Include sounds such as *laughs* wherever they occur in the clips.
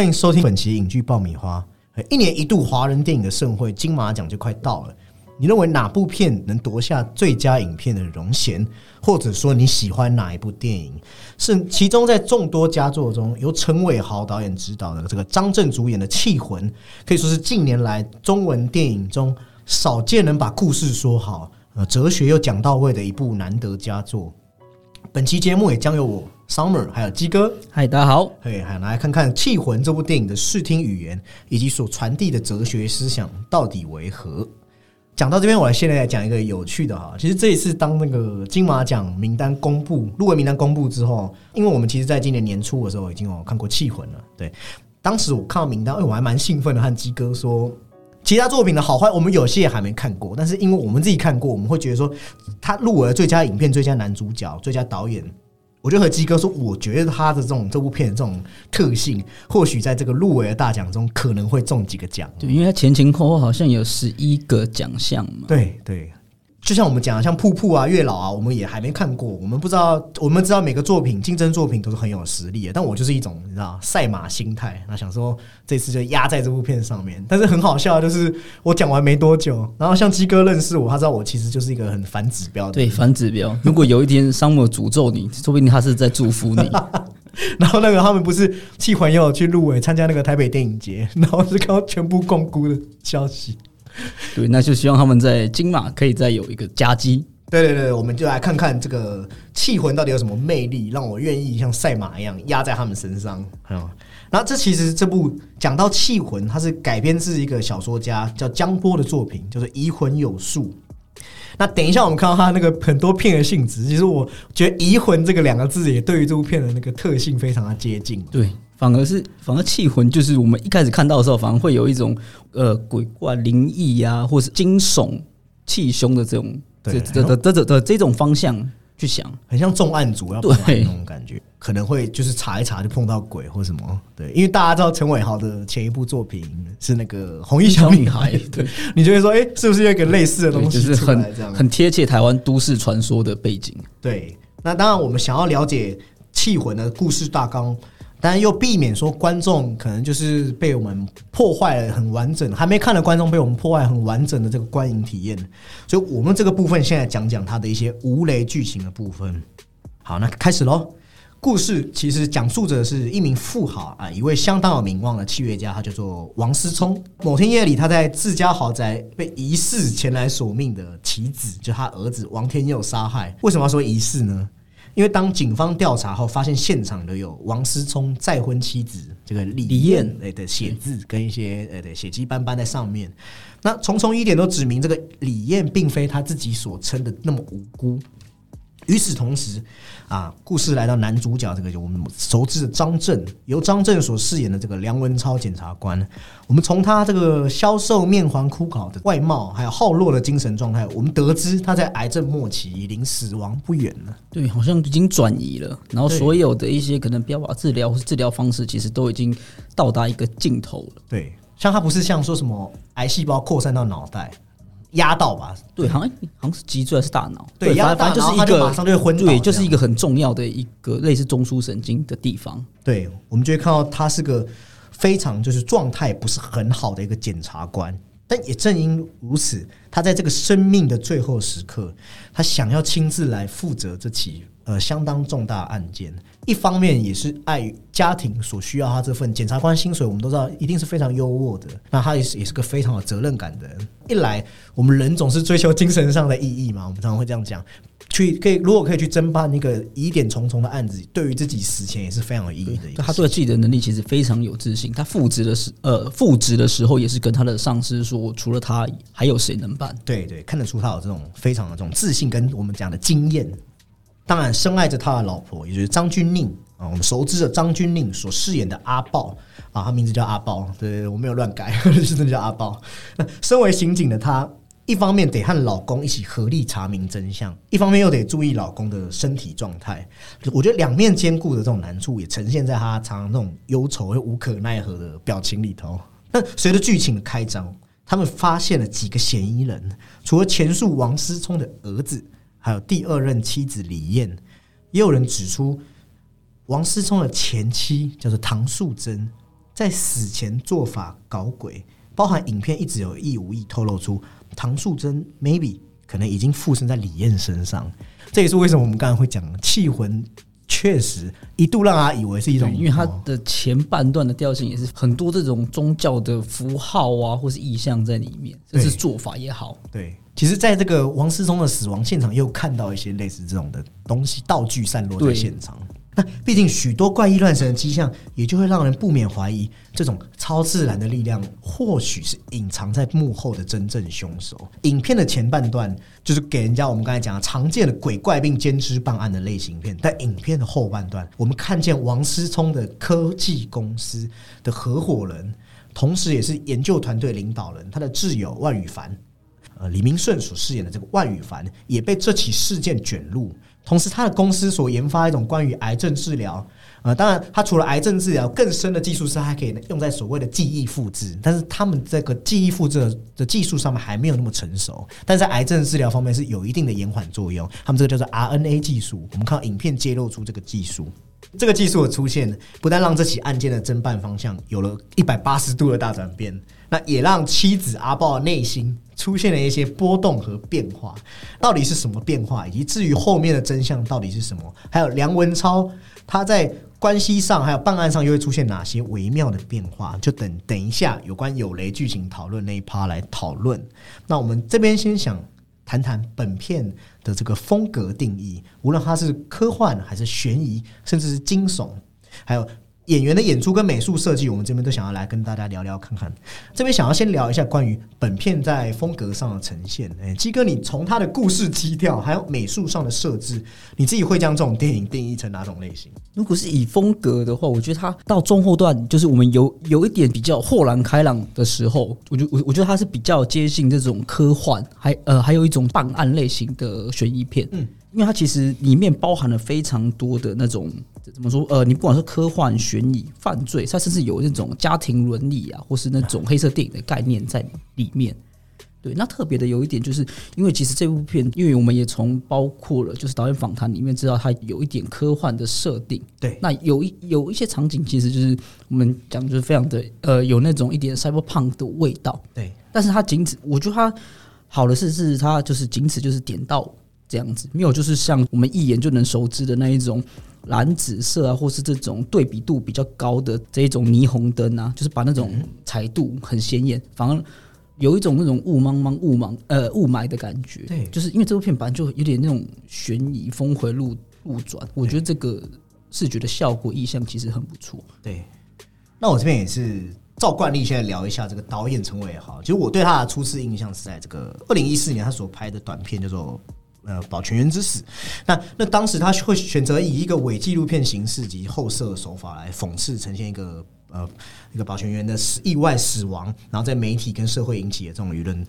欢迎收听本期影剧爆米花。一年一度华人电影的盛会金马奖就快到了，你认为哪部片能夺下最佳影片的荣衔？或者说你喜欢哪一部电影？是其中在众多佳作中，由陈伟豪导演执导的这个张震主演的《气魂》，可以说是近年来中文电影中少见能把故事说好、呃哲学又讲到位的一部难得佳作。本期节目也将由我 Summer 还有鸡哥，嗨，大家好。嘿，还来看看《气魂》这部电影的视听语言以及所传递的哲学思想到底为何。讲到这边，我现在来讲一个有趣的哈。其实这一次当那个金马奖名单公布、入围名单公布之后，因为我们其实在今年年初的时候已经有看过《气魂》了。对，当时我看到名单，哎，我还蛮兴奋的，和鸡哥说。其他作品的好坏，我们有些也还没看过，但是因为我们自己看过，我们会觉得说，他入围了最佳影片、最佳男主角、最佳导演。我就和鸡哥说，我觉得他的这种这部片的这种特性，或许在这个入围的大奖中可能会中几个奖。对，因为他前前后后好像有十一个奖项嘛。对对。就像我们讲的，像瀑布啊、月老啊，我们也还没看过，我们不知道。我们知道每个作品竞争作品都是很有实力的，但我就是一种你知道赛马心态，那想说这次就压在这部片上面。但是很好笑，就是我讲完没多久，然后像鸡哥认识我，他知道我其实就是一个很反指标的。对，反指标。如果有一天商姆诅咒你，说不定他是在祝福你。*laughs* 然后那个他们不是气环有去入围参加那个台北电影节，然后是看到全部共估的消息。*laughs* 对，那就希望他们在金马可以再有一个夹击。对对对，我们就来看看这个气魂到底有什么魅力，让我愿意像赛马一样压在他们身上。嗯，然后这其实这部讲到气魂，它是改编自一个小说家叫江波的作品，叫做《移魂有术》。那等一下我们看到他那个很多片的性质，其实我觉得“移魂”这个两个字也对于这部片的那个特性非常的接近。对。反而是，反而气魂就是我们一开始看到的时候，反而会有一种呃鬼怪、灵异呀，或是惊悚、气凶的这种这这这这的这种方向去想，很像重案组要对那种感觉，可能会就是查一查就碰到鬼或什么。对，因为大家知道陈伟豪的前一部作品是那个《红衣小女孩》，*laughs* 对，你就会说，哎，是不是有一个类似的东西？就是很很贴切台湾都市传说的背景。对，那当然我们想要了解气魂的故事大纲。但又避免说观众可能就是被我们破坏了很完整，还没看的观众被我们破坏很完整的这个观影体验，所以我们这个部分现在讲讲它的一些无雷剧情的部分。好，那开始喽。故事其实讲述着是一名富豪啊，一位相当有名望的契约家，他叫做王思聪。某天夜里，他在自家豪宅被疑似前来索命的棋子，就他儿子王天佑杀害。为什么要说疑似呢？因为当警方调查后，发现现场的有王思聪再婚妻子这个李艳。的写字跟一些呃的血迹斑斑在上面，那重重疑点都指明这个李艳并非他自己所称的那么无辜。与此同时，啊，故事来到男主角这个就我们熟知的张震，由张震所饰演的这个梁文超检察官，我们从他这个消瘦面黄枯槁的外貌，还有耗弱的精神状态，我们得知他在癌症末期，已离死亡不远了。对，好像已经转移了，然后所有的一些可能标靶治疗或是治疗方式，其实都已经到达一个尽头了。对，像他不是像说什么癌细胞扩散到脑袋。压到吧，对，好像好像是脊椎还是大脑，对，压到就是一个马上就会昏对，就是一个很重要的一个类似中枢神经的地方。对，我们就会看到他是个非常就是状态不是很好的一个检察官，但也正因如此，他在这个生命的最后时刻，他想要亲自来负责这起呃相当重大案件。一方面也是碍于家庭所需要，他这份检察官薪水，我们都知道一定是非常优渥的。那他也是也是个非常有责任感的人。一来，我们人总是追求精神上的意义嘛，我们常常会这样讲。去可以，如果可以去侦办一个疑点重重的案子，对于自己死前也是非常有意义的。他对自己的能力其实非常有自信。他复职的时，呃，复职的时候也是跟他的上司说，除了他，还有谁能办？对对，看得出他有这种非常的这种自信，跟我们讲的经验。当然，深爱着他的老婆，也就是张钧甯啊，我们熟知的张钧甯所饰演的阿豹啊，他名字叫阿豹，对我没有乱改，是 *laughs* 真的叫阿豹。那身为刑警的他，一方面得和老公一起合力查明真相，一方面又得注意老公的身体状态。我觉得两面兼顾的这种难处，也呈现在他常常那种忧愁又无可奈何的表情里头。那随着剧情的开张，他们发现了几个嫌疑人，除了前述王思聪的儿子。还有第二任妻子李艳，也有人指出，王思聪的前妻叫做唐素贞，在死前做法搞鬼，包含影片一直有意无意透露出唐素贞 maybe 可能已经附身在李艳身上。这也是为什么我们刚才会讲气魂。确实一度让他以为是一种，因为他的前半段的调性也是很多这种宗教的符号啊，或是意象在里面，这是做法也好。对，其实，在这个王思聪的死亡现场，又看到一些类似这种的东西，道具散落在现场。那毕竟许多怪异乱神的迹象，也就会让人不免怀疑，这种超自然的力量或许是隐藏在幕后的真正凶手。影片的前半段就是给人家我们刚才讲的常见的鬼怪并兼职办案的类型片，但影片的后半段，我们看见王思聪的科技公司的合伙人，同时也是研究团队领导人，他的挚友万宇凡，呃，李明顺所饰演的这个万宇凡，也被这起事件卷入。同时，他的公司所研发一种关于癌症治疗，呃，当然，他除了癌症治疗，更深的技术是还可以用在所谓的记忆复制。但是，他们这个记忆复制的技术上面还没有那么成熟，但在癌症治疗方面是有一定的延缓作用。他们这个叫做 RNA 技术。我们看到影片揭露出这个技术，这个技术的出现，不但让这起案件的侦办方向有了一百八十度的大转变，那也让妻子阿豹内心。出现了一些波动和变化，到底是什么变化？以及至于后面的真相到底是什么？还有梁文超他在关系上还有办案上又会出现哪些微妙的变化？就等等一下有关有雷剧情讨论那一趴来讨论。那我们这边先想谈谈本片的这个风格定义，无论它是科幻还是悬疑，甚至是惊悚，还有。演员的演出跟美术设计，我们这边都想要来跟大家聊聊看看。这边想要先聊一下关于本片在风格上的呈现。哎，鸡哥，你从他的故事基调还有美术上的设置，你自己会将这种电影定义成哪种类型？如果是以风格的话，我觉得它到中后段，就是我们有有一点比较豁然开朗的时候，我觉我我觉得它是比较接近这种科幻，还呃还有一种办案类型的悬疑片。嗯。因为它其实里面包含了非常多的那种怎么说？呃，你不管是科幻、悬疑、犯罪，它甚至有那种家庭伦理啊，或是那种黑色电影的概念在里面。对，那特别的有一点，就是因为其实这部片，因为我们也从包括了就是导演访谈里面知道，它有一点科幻的设定。对，那有一有一些场景，其实就是我们讲就是非常的呃，有那种一点 cyberpunk 的味道。对，但是它仅此，我觉得它好的是是它就是仅此就是点到。这样子没有，就是像我们一眼就能熟知的那一种蓝紫色啊，或是这种对比度比较高的这一种霓虹灯啊，就是把那种彩度很鲜艳，反而有一种那种雾茫茫、雾茫呃雾霾的感觉。对，就是因为这部片本来就有点那种悬疑、峰回路路转，我觉得这个视觉的效果意象其实很不错。对，那我这边也是照惯例，现在聊一下这个导演陈伟豪。其实我对他的初次印象是在这个二零一四年他所拍的短片叫做。呃，保全员之死，那那当时他会选择以一个伪纪录片形式及后设手法来讽刺呈现一个呃一个保全员的死意外死亡，然后在媒体跟社会引起的这种舆论。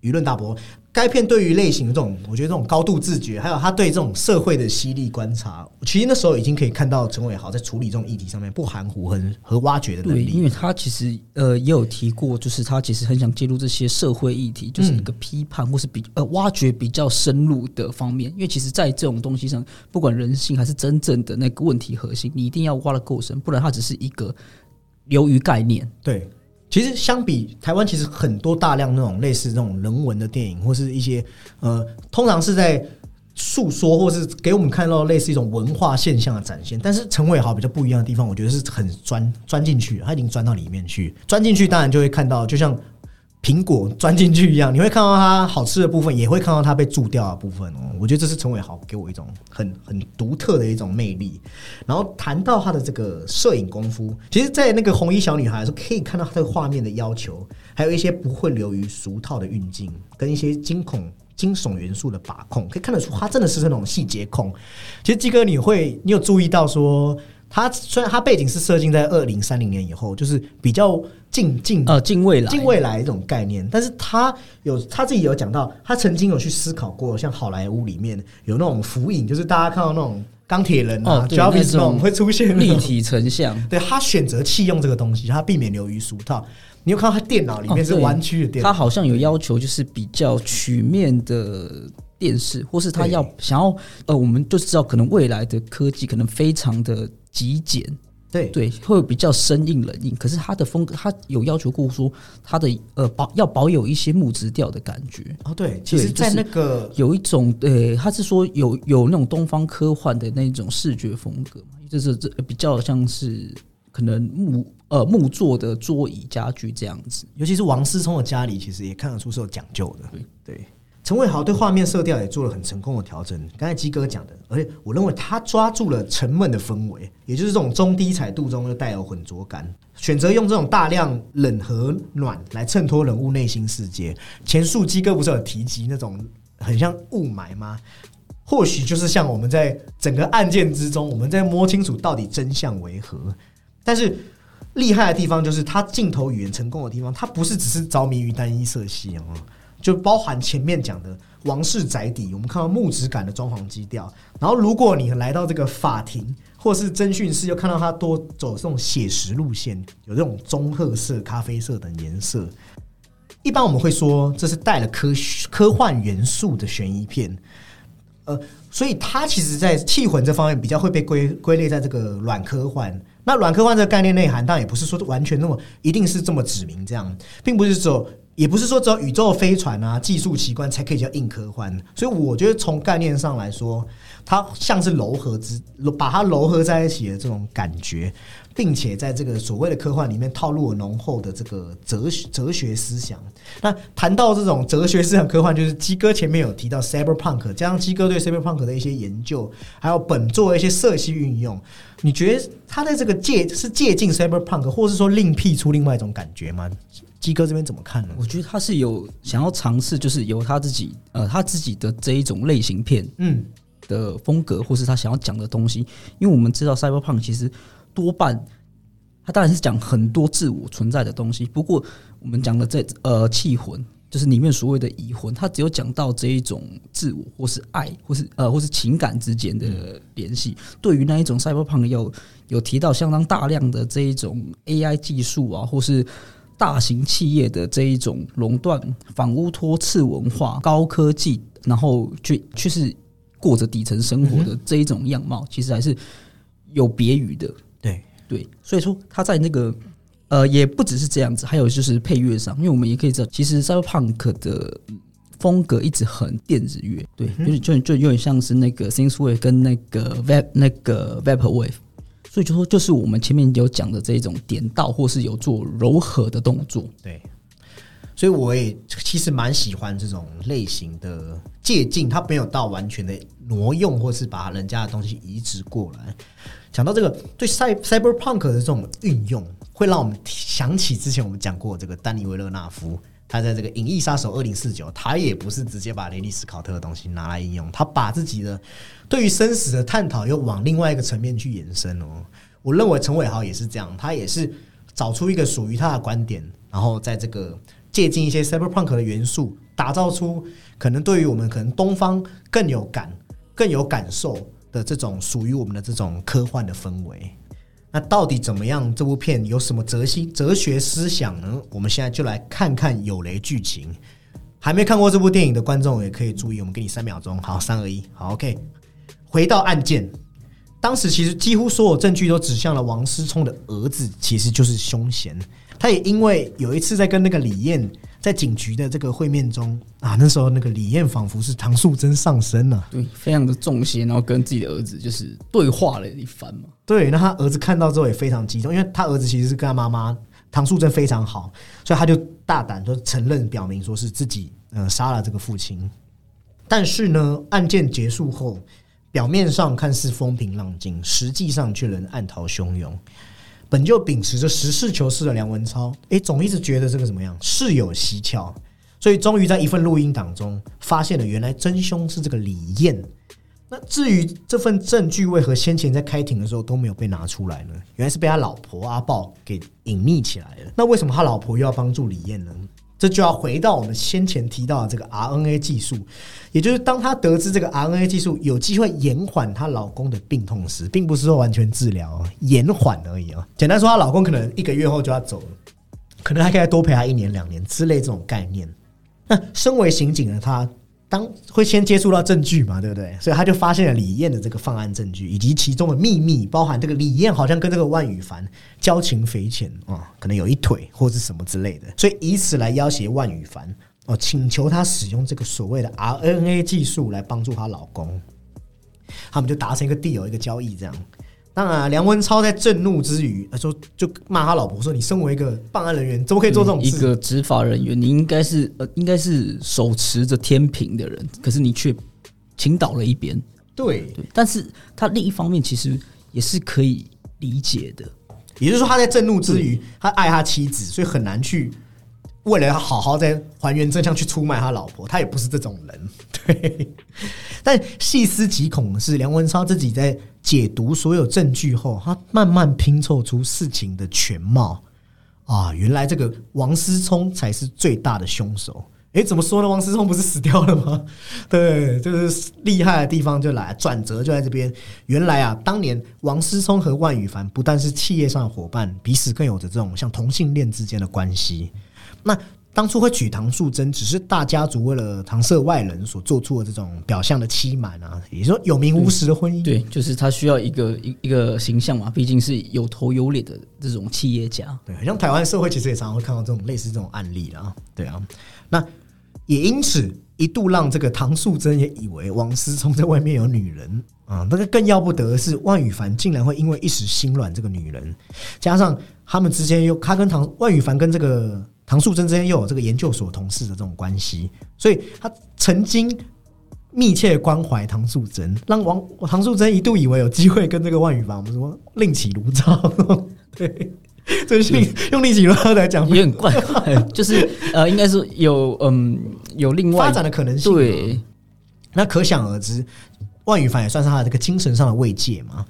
舆论大波，该片对于类型的这种，我觉得这种高度自觉，还有他对这种社会的犀利观察，其实那时候已经可以看到陈伟豪在处理这种议题上面不含糊和和挖掘的能力。因为他其实呃也有提过，就是他其实很想介入这些社会议题，就是一个批判或是比呃挖掘比较深入的方面。因为其实，在这种东西上，不管人性还是真正的那个问题核心，你一定要挖的够深，不然它只是一个流于概念。对。其实相比台湾，其实很多大量那种类似那种人文的电影，或是一些呃，通常是在诉说，或是给我们看到类似一种文化现象的展现。但是陈伟豪比较不一样的地方，我觉得是很钻钻进去，他已经钻到里面去，钻进去当然就会看到，就像。苹果钻进去一样，你会看到它好吃的部分，也会看到它被蛀掉的部分哦。我觉得这是陈伟豪给我一种很很独特的一种魅力。然后谈到他的这个摄影功夫，其实，在那个红衣小女孩的时候，可以看到他对画面的要求，还有一些不会流于俗套的运镜，跟一些惊恐惊悚元素的把控，可以看得出他真的是那种细节控。其实鸡哥，你会你有注意到说？它虽然它背景是设定在二零三零年以后，就是比较近近呃近未来近未来这种概念，但是他有他自己有讲到，他曾经有去思考过，像好莱坞里面有那种浮影，就是大家看到那种钢铁人啊，就要那种会出现立体成像。*laughs* 对他选择弃用这个东西，他避免流于俗套。你有看到他电脑里面是弯曲的电脑，他好像有要求，就是比较曲面的。电视，或是他要想要呃，我们就知道可能未来的科技可能非常的极简，对对，会比较生硬冷硬。可是他的风格，他有要求过说他的呃保要保有一些木质调的感觉，哦对，其实，在那个有一种呃，他是说有有那种东方科幻的那种视觉风格嘛，就是这比较像是可能木呃木做的桌椅家具这样子。尤其是王思聪的家里，其实也看得出是有讲究的。对，陈伟豪对画面色调也做了很成功的调整。刚才鸡哥讲的，而且我认为他抓住了沉闷的氛围，也就是这种中低彩度中又带有浑浊感，选择用这种大量冷和暖来衬托人物内心世界。前述鸡哥不是有提及那种很像雾霾吗？或许就是像我们在整个案件之中，我们在摸清楚到底真相为何。但是厉害的地方就是他镜头语言成功的地方，他不是只是着迷于单一色系哦，就包含前面讲的王室宅邸，我们看到木质感的装潢基调。然后如果你来到这个法庭或是侦讯室，又看到他多走这种写实路线，有这种棕褐色、咖啡色等颜色。一般我们会说这是带了科科幻元素的悬疑片，呃，所以它其实，在气魂这方面比较会被归归类在这个软科幻。那软科幻这个概念内涵，当然也不是说完全那么一定是这么指明这样，并不是只有，也不是说只有宇宙飞船啊、技术奇观才可以叫硬科幻。所以我觉得从概念上来说，它像是糅合之，把它糅合在一起的这种感觉，并且在这个所谓的科幻里面套入了浓厚的这个哲学哲学思想。那谈到这种哲学思想科幻，就是鸡哥前面有提到 cyberpunk，加上鸡哥对 cyberpunk 的一些研究，还有本作的一些色系运用，你觉得他在这个借是借鉴 cyberpunk，或是说另辟出另外一种感觉吗？鸡哥这边怎么看呢？我觉得他是有想要尝试，就是由他自己呃他自己的这一种类型片嗯，的风格，或是他想要讲的东西。因为我们知道 Cyberpunk 其实多半他当然是讲很多自我存在的东西，不过我们讲的这呃气魂。就是里面所谓的已婚，他只有讲到这一种自我，或是爱，或是呃，或是情感之间的联系。对于那一种 cyberpunk 有有提到相当大量的这一种 AI 技术啊，或是大型企业的这一种垄断、反乌托次文化、高科技，然后去去是过着底层生活的这一种样貌，其实还是有别于的。对，对，所以说他在那个呃，也不只是这样子，还有就是配乐上，因为我们也可以知道，其实 cyberpunk 的风格一直很电子乐，对，有点就就有点像是那个 synthwave 跟那个 vap 那个 vaporwave，所以就说就是我们前面有讲的这种点到或是有做柔和的动作，对，所以我也其实蛮喜欢这种类型的借鉴，它没有到完全的挪用，或是把人家的东西移植过来。讲到这个对 cyberpunk 的这种运用，会让我们想起之前我们讲过这个丹尼维勒纳夫，他在这个《银翼杀手二零四九》，他也不是直接把雷利斯考特的东西拿来应用，他把自己的对于生死的探讨又往另外一个层面去延伸哦。我认为陈伟豪也是这样，他也是找出一个属于他的观点，然后在这个借鉴一些 cyberpunk 的元素，打造出可能对于我们可能东方更有感、更有感受的这种属于我们的这种科幻的氛围。那到底怎么样？这部片有什么哲心、哲学思想呢？我们现在就来看看有雷剧情。还没看过这部电影的观众也可以注意，我们给你三秒钟。好，三二一，好，OK。回到案件，当时其实几乎所有证据都指向了王思聪的儿子其实就是凶嫌。他也因为有一次在跟那个李艳在警局的这个会面中啊，那时候那个李艳仿佛是唐素贞上身了、对，非常的重心，然后跟自己的儿子就是对话了一番嘛。对，那他儿子看到之后也非常激动，因为他儿子其实是跟他妈妈唐素贞非常好，所以他就大胆就承认表明说是自己呃杀了这个父亲。但是呢，案件结束后，表面上看似风平浪静，实际上却仍暗涛汹涌。本就秉持着实事求是的梁文超，诶，总一直觉得这个怎么样，事有蹊跷，所以终于在一份录音档中发现了原来真凶是这个李燕。那至于这份证据为何先前在开庭的时候都没有被拿出来呢？原来是被他老婆阿豹给隐匿起来了。那为什么他老婆又要帮助李燕呢？这就要回到我们先前提到的这个 RNA 技术，也就是当她得知这个 RNA 技术有机会延缓她老公的病痛时，并不是说完全治疗，延缓而已啊。简单说，她老公可能一个月后就要走了，可能还可以再多陪她一年两年之类这种概念。那身为刑警的她，当会先接触到证据嘛，对不对？所以他就发现了李艳的这个犯案证据，以及其中的秘密，包含这个李艳好像跟这个万羽凡交情匪浅啊，可能有一腿或是什么之类的，所以以此来要挟万羽凡哦，请求他使用这个所谓的 RNA 技术来帮助她老公，他们就达成一个 deal 一个交易这样。当然，梁文超在震怒之余，他说就骂他老婆说：“你身为一个办案人员，怎么可以做这种一？”个执法人员，你应该是呃，应该是手持着天平的人，可是你却倾倒了一边。对，对，但是他另一方面其实也是可以理解的。也就是说，他在震怒之余，他爱他妻子，所以很难去为了好好在还原真相去出卖他老婆。他也不是这种人，*laughs* 对。但细思极恐的是，梁文超自己在解读所有证据后，他慢慢拼凑出事情的全貌。啊，原来这个王思聪才是最大的凶手。诶，怎么说呢？王思聪不是死掉了吗？*laughs* 对，就是厉害的地方就来，转折就在这边。原来啊，当年王思聪和万宇凡不但是企业上的伙伴，彼此更有着这种像同性恋之间的关系。那当初会娶唐素贞，只是大家族为了搪塞外人所做出的这种表象的欺瞒啊，也就有名无实的婚姻。对，就是他需要一个一一个形象嘛，毕竟是有头有脸的这种企业家。对，像台湾社会其实也常常会看到这种类似这种案例啦。对啊，那也因此一度让这个唐素贞也以为王思聪在外面有女人啊。那个更要不得的是，万羽凡竟然会因为一时心软，这个女人，加上他们之间又他跟唐万羽凡跟这个唐素贞之间又有这个研究所同事的这种关系，所以他曾经。密切关怀唐素贞，让王唐素贞一度以为有机会跟这个万羽凡，我们说另起炉灶。*laughs* 对，这是 *laughs* 用另起炉灶来讲，也很怪怪，就是呃，应该是有嗯有另外发展的可能性。对，那可想而知，万羽凡也算是他的这个精神上的慰藉嘛。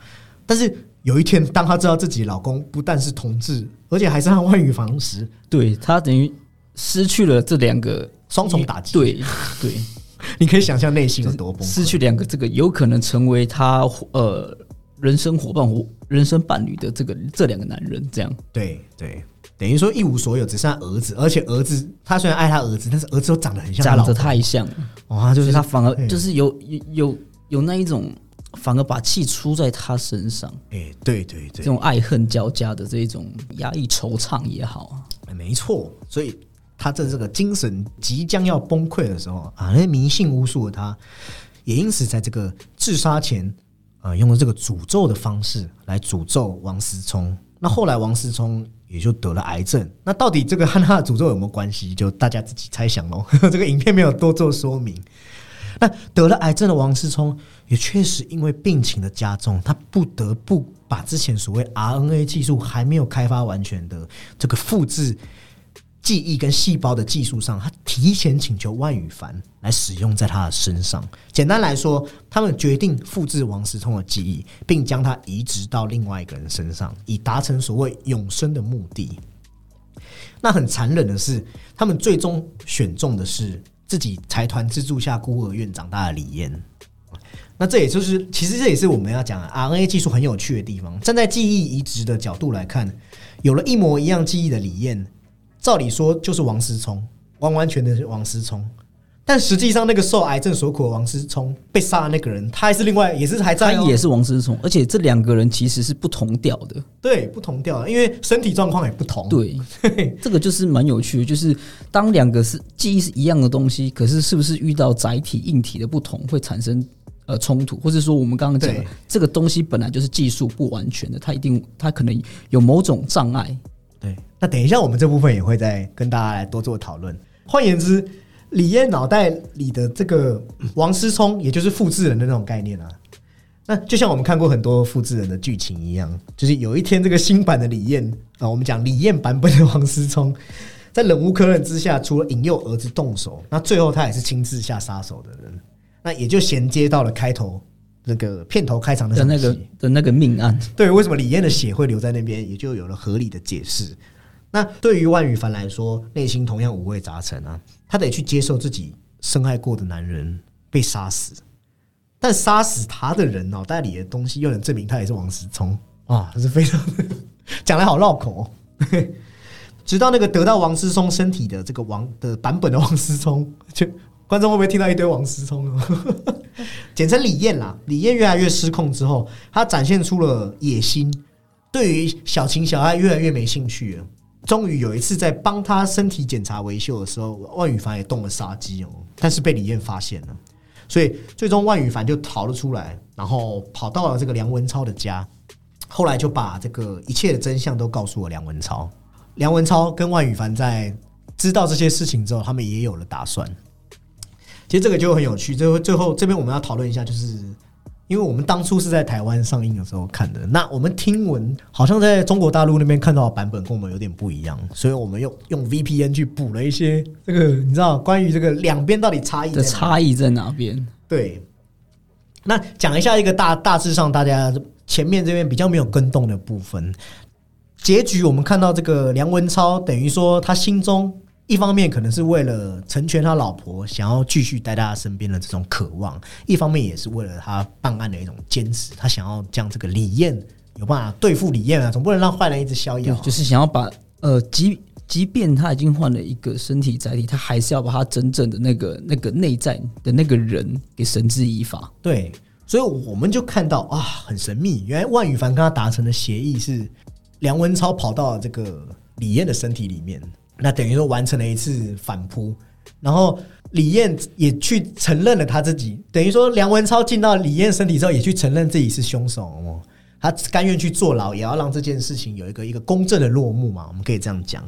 但是有一天，当她知道自己老公不但是同志，而且还是她外语房时，对她等于失去了这两个双重打击。对对。*laughs* 你可以想象内心有多崩，失去两个这个有可能成为她呃人生伙伴或人生伴侣的这个这两个男人，这样。对对，等于说一无所有，只剩下儿子，而且儿子他虽然爱他儿子，但是儿子又长得很像，长得太像，哇，就是他反而就是有有有有那一种，反而把气出在他身上，哎，对对对，这种爱恨交加的这一种压抑惆怅也好啊，没错，所以。他在这个精神即将要崩溃的时候啊，那迷信巫术的他，也因此在这个自杀前啊，用了这个诅咒的方式来诅咒王思聪。那后来王思聪也就得了癌症。那到底这个和他的诅咒有没有关系？就大家自己猜想喽。*laughs* 这个影片没有多做说明。那得了癌症的王思聪，也确实因为病情的加重，他不得不把之前所谓 RNA 技术还没有开发完全的这个复制。记忆跟细胞的技术上，他提前请求万羽凡来使用在他的身上。简单来说，他们决定复制王思聪的记忆，并将它移植到另外一个人身上，以达成所谓永生的目的。那很残忍的是，他们最终选中的是自己财团资助下孤儿院长大的李燕。那这也就是，其实这也是我们要讲 RNA 技术很有趣的地方。站在记忆移植的角度来看，有了一模一样记忆的李燕。照理说就是王思聪，完完全全是王思聪，但实际上那个受癌症所苦的王思聪被杀的那个人，他还是另外也是还在，他也是王思聪，而且这两个人其实是不同调的，对，不同调，因为身体状况也不同。对，*laughs* 这个就是蛮有趣的，就是当两个是记忆是一样的东西，可是是不是遇到载体硬体的不同，会产生呃冲突，或者说我们刚刚讲的这个东西本来就是技术不完全的，它一定它可能有某种障碍。对，那等一下，我们这部分也会再跟大家来多做讨论。换言之，李艳脑袋里的这个王思聪，也就是复制人的那种概念啊。那就像我们看过很多复制人的剧情一样，就是有一天这个新版的李艳啊，我们讲李艳版本的王思聪，在忍无可忍之下，除了引诱儿子动手，那最后他也是亲自下杀手的人。那也就衔接到了开头。那个片头开场的那个的那个命案，对，为什么李艳的血会留在那边，也就有了合理的解释。那对于万羽凡来说，内心同样五味杂陈啊，他得去接受自己深爱过的男人被杀死，但杀死他的人脑袋里的东西又能证明他也是王思聪啊，是非常讲来好绕口哦。*laughs* 直到那个得到王思聪身体的这个王的版本的王思聪就。观众会不会听到一堆王思聪？*laughs* 简称李艳啦。李艳越来越失控之后，她展现出了野心，对于小情小爱越来越没兴趣了。终于有一次在帮他身体检查维修的时候，万羽凡也动了杀机哦，但是被李艳发现了，所以最终万羽凡就逃了出来，然后跑到了这个梁文超的家，后来就把这个一切的真相都告诉了梁文超。梁文超跟万羽凡在知道这些事情之后，他们也有了打算。其实这个就很有趣。最后，最后这边我们要讨论一下，就是因为我们当初是在台湾上映的时候看的，那我们听闻好像在中国大陆那边看到的版本跟我们有点不一样，所以我们用用 VPN 去补了一些这个，你知道关于这个两边到底差异的差异在哪边？对。那讲一下一个大大致上大家前面这边比较没有跟动的部分。结局我们看到这个梁文超，等于说他心中一方面可能是为了成全他老婆，想要继续待在他身边的这种渴望；一方面也是为了他办案的一种坚持，他想要将这个李艳有办法对付李艳啊，总不能让坏人一直逍遥。就是想要把呃，即即便他已经换了一个身体载体，他还是要把他真正的那个那个内在的那个人给绳之以法。对，所以我们就看到啊，很神秘，原来万羽凡跟他达成的协议是。梁文超跑到这个李艳的身体里面，那等于说完成了一次反扑，然后李艳也去承认了他自己，等于说梁文超进到李艳身体之后，也去承认自己是凶手哦，他甘愿去坐牢，也要让这件事情有一个一个公正的落幕嘛，我们可以这样讲。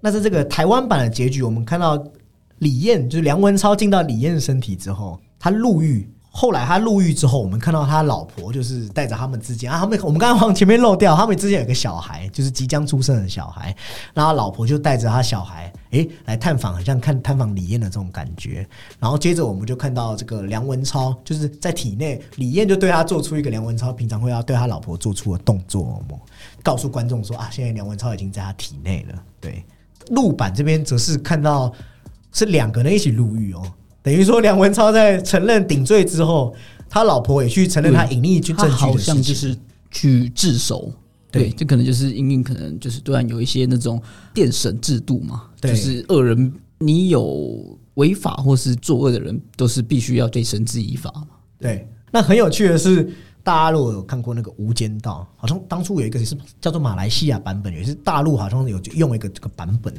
那在这个台湾版的结局，我们看到李艳就是梁文超进到李艳身体之后，他入狱。后来他入狱之后，我们看到他老婆就是带着他们之间啊，他们我们刚刚往前面漏掉，他们之间有个小孩，就是即将出生的小孩，然后老婆就带着他小孩，诶，来探访，好像看探访李艳的这种感觉。然后接着我们就看到这个梁文超，就是在体内，李艳就对他做出一个梁文超平常会要对他老婆做出的动作，告诉观众说啊，现在梁文超已经在他体内了。对，陆版这边则是看到是两个人一起入狱哦。等于说，梁文超在承认顶罪之后，他老婆也去承认他隐匿证据好像就是去自首。对，这可能就是因为可能就是突然有一些那种电审制度嘛，就是恶人你有违法或是作恶的人，都是必须要对绳之以法嘛。对，那很有趣的是，大家如果有看过那个《无间道》，好像当初有一个也是叫做马来西亚版本，也是大陆好像有用一个这个版本。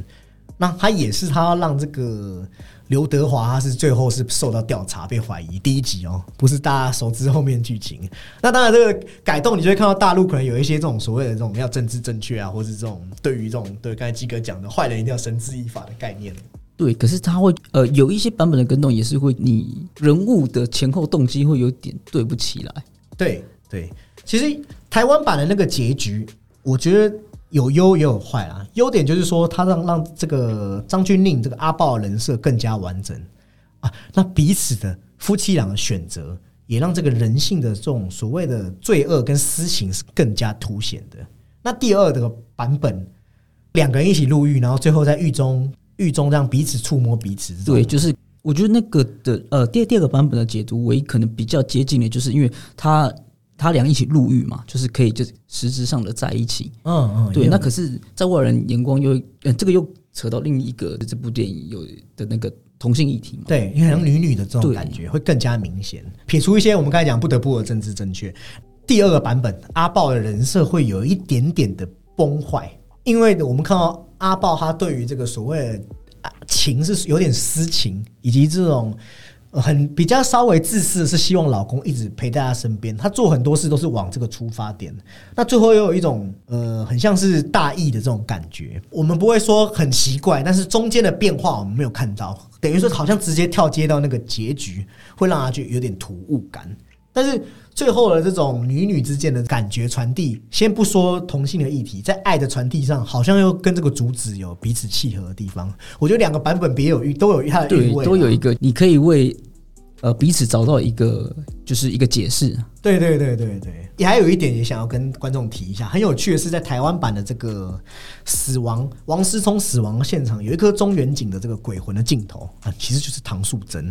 那他也是他要让这个。刘德华他是最后是受到调查被怀疑，第一集哦，不是大家熟知后面剧情。那当然这个改动，你就会看到大陆可能有一些这种所谓的这种要政治正确啊，或是这种对于这种对刚才基哥讲的坏人一定要绳之以法的概念。对，可是他会呃有一些版本的跟动也是会你人物的前后动机会有点对不起来。对对，其实台湾版的那个结局，我觉得。有优也有坏啊。优点就是说，他让让这个张钧甯这个阿豹人设更加完整啊。那彼此的夫妻俩的选择，也让这个人性的这种所谓的罪恶跟私情是更加凸显的。那第二个版本，两个人一起入狱，然后最后在狱中狱中让彼此触摸彼此。对，就是我觉得那个的呃，第第二个版本的解读，唯一可能比较接近的，就是因为他。他俩一起入狱嘛，就是可以，就是实质上的在一起。嗯嗯，对。那可是，在外人眼光又，这个又扯到另一个这部电影有的那个同性议题嘛？对，因为女女的这种感觉会更加明显。撇除一些我们刚才讲不得不的政治正确，第二个版本阿豹的人设会有一点点的崩坏，因为我们看到阿豹他对于这个所谓情是有点私情，以及这种。很比较稍微自私的是希望老公一直陪在她身边，她做很多事都是往这个出发点。那最后又有一种呃，很像是大意的这种感觉。我们不会说很奇怪，但是中间的变化我们没有看到，等于说好像直接跳接到那个结局，会让他就有点突兀感。但是最后的这种女女之间的感觉传递，先不说同性的议题，在爱的传递上，好像又跟这个主旨有彼此契合的地方。我觉得两个版本别有寓都有它的意味，都有一个你可以为呃彼此找到一个就是一个解释。对对对对对，也还有一点也想要跟观众提一下，很有趣的是，在台湾版的这个死亡王思聪死亡现场，有一颗中远景的这个鬼魂的镜头啊，其实就是唐素贞。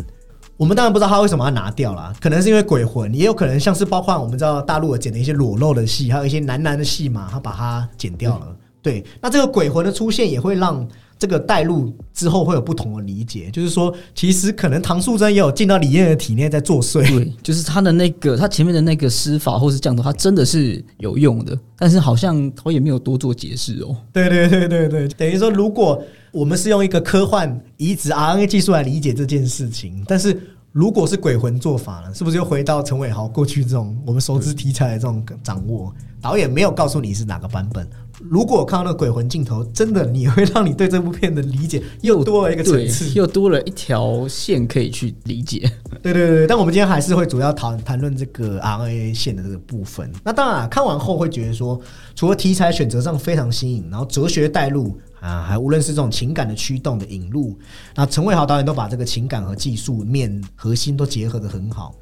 我们当然不知道他为什么要拿掉了，可能是因为鬼魂，也有可能像是包括我们知道大陆剪的一些裸露的戏，还有一些男男的戏嘛，他把它剪掉了。对，那这个鬼魂的出现也会让这个带入之后会有不同的理解，就是说，其实可能唐素贞也有进到李艳的体内在作祟。对，就是他的那个他前面的那个施法或是降头，他真的是有用的，但是好像他也没有多做解释哦。对对对对对，等于说，如果我们是用一个科幻移植 RNA 技术来理解这件事情，但是如果是鬼魂做法呢，是不是又回到陈伟豪过去这种我们熟知题材的这种掌握？导演没有告诉你是哪个版本。如果看到那个鬼魂镜头，真的你会让你对这部片的理解又多了一个层次，又多了一条线可以去理解。对对对，但我们今天还是会主要谈谈论这个 RNA 线的这个部分。那当然，看完后会觉得说，除了题材选择上非常新颖，然后哲学带入啊，还无论是这种情感的驱动的引入，那陈伟豪导演都把这个情感和技术面核心都结合的很好。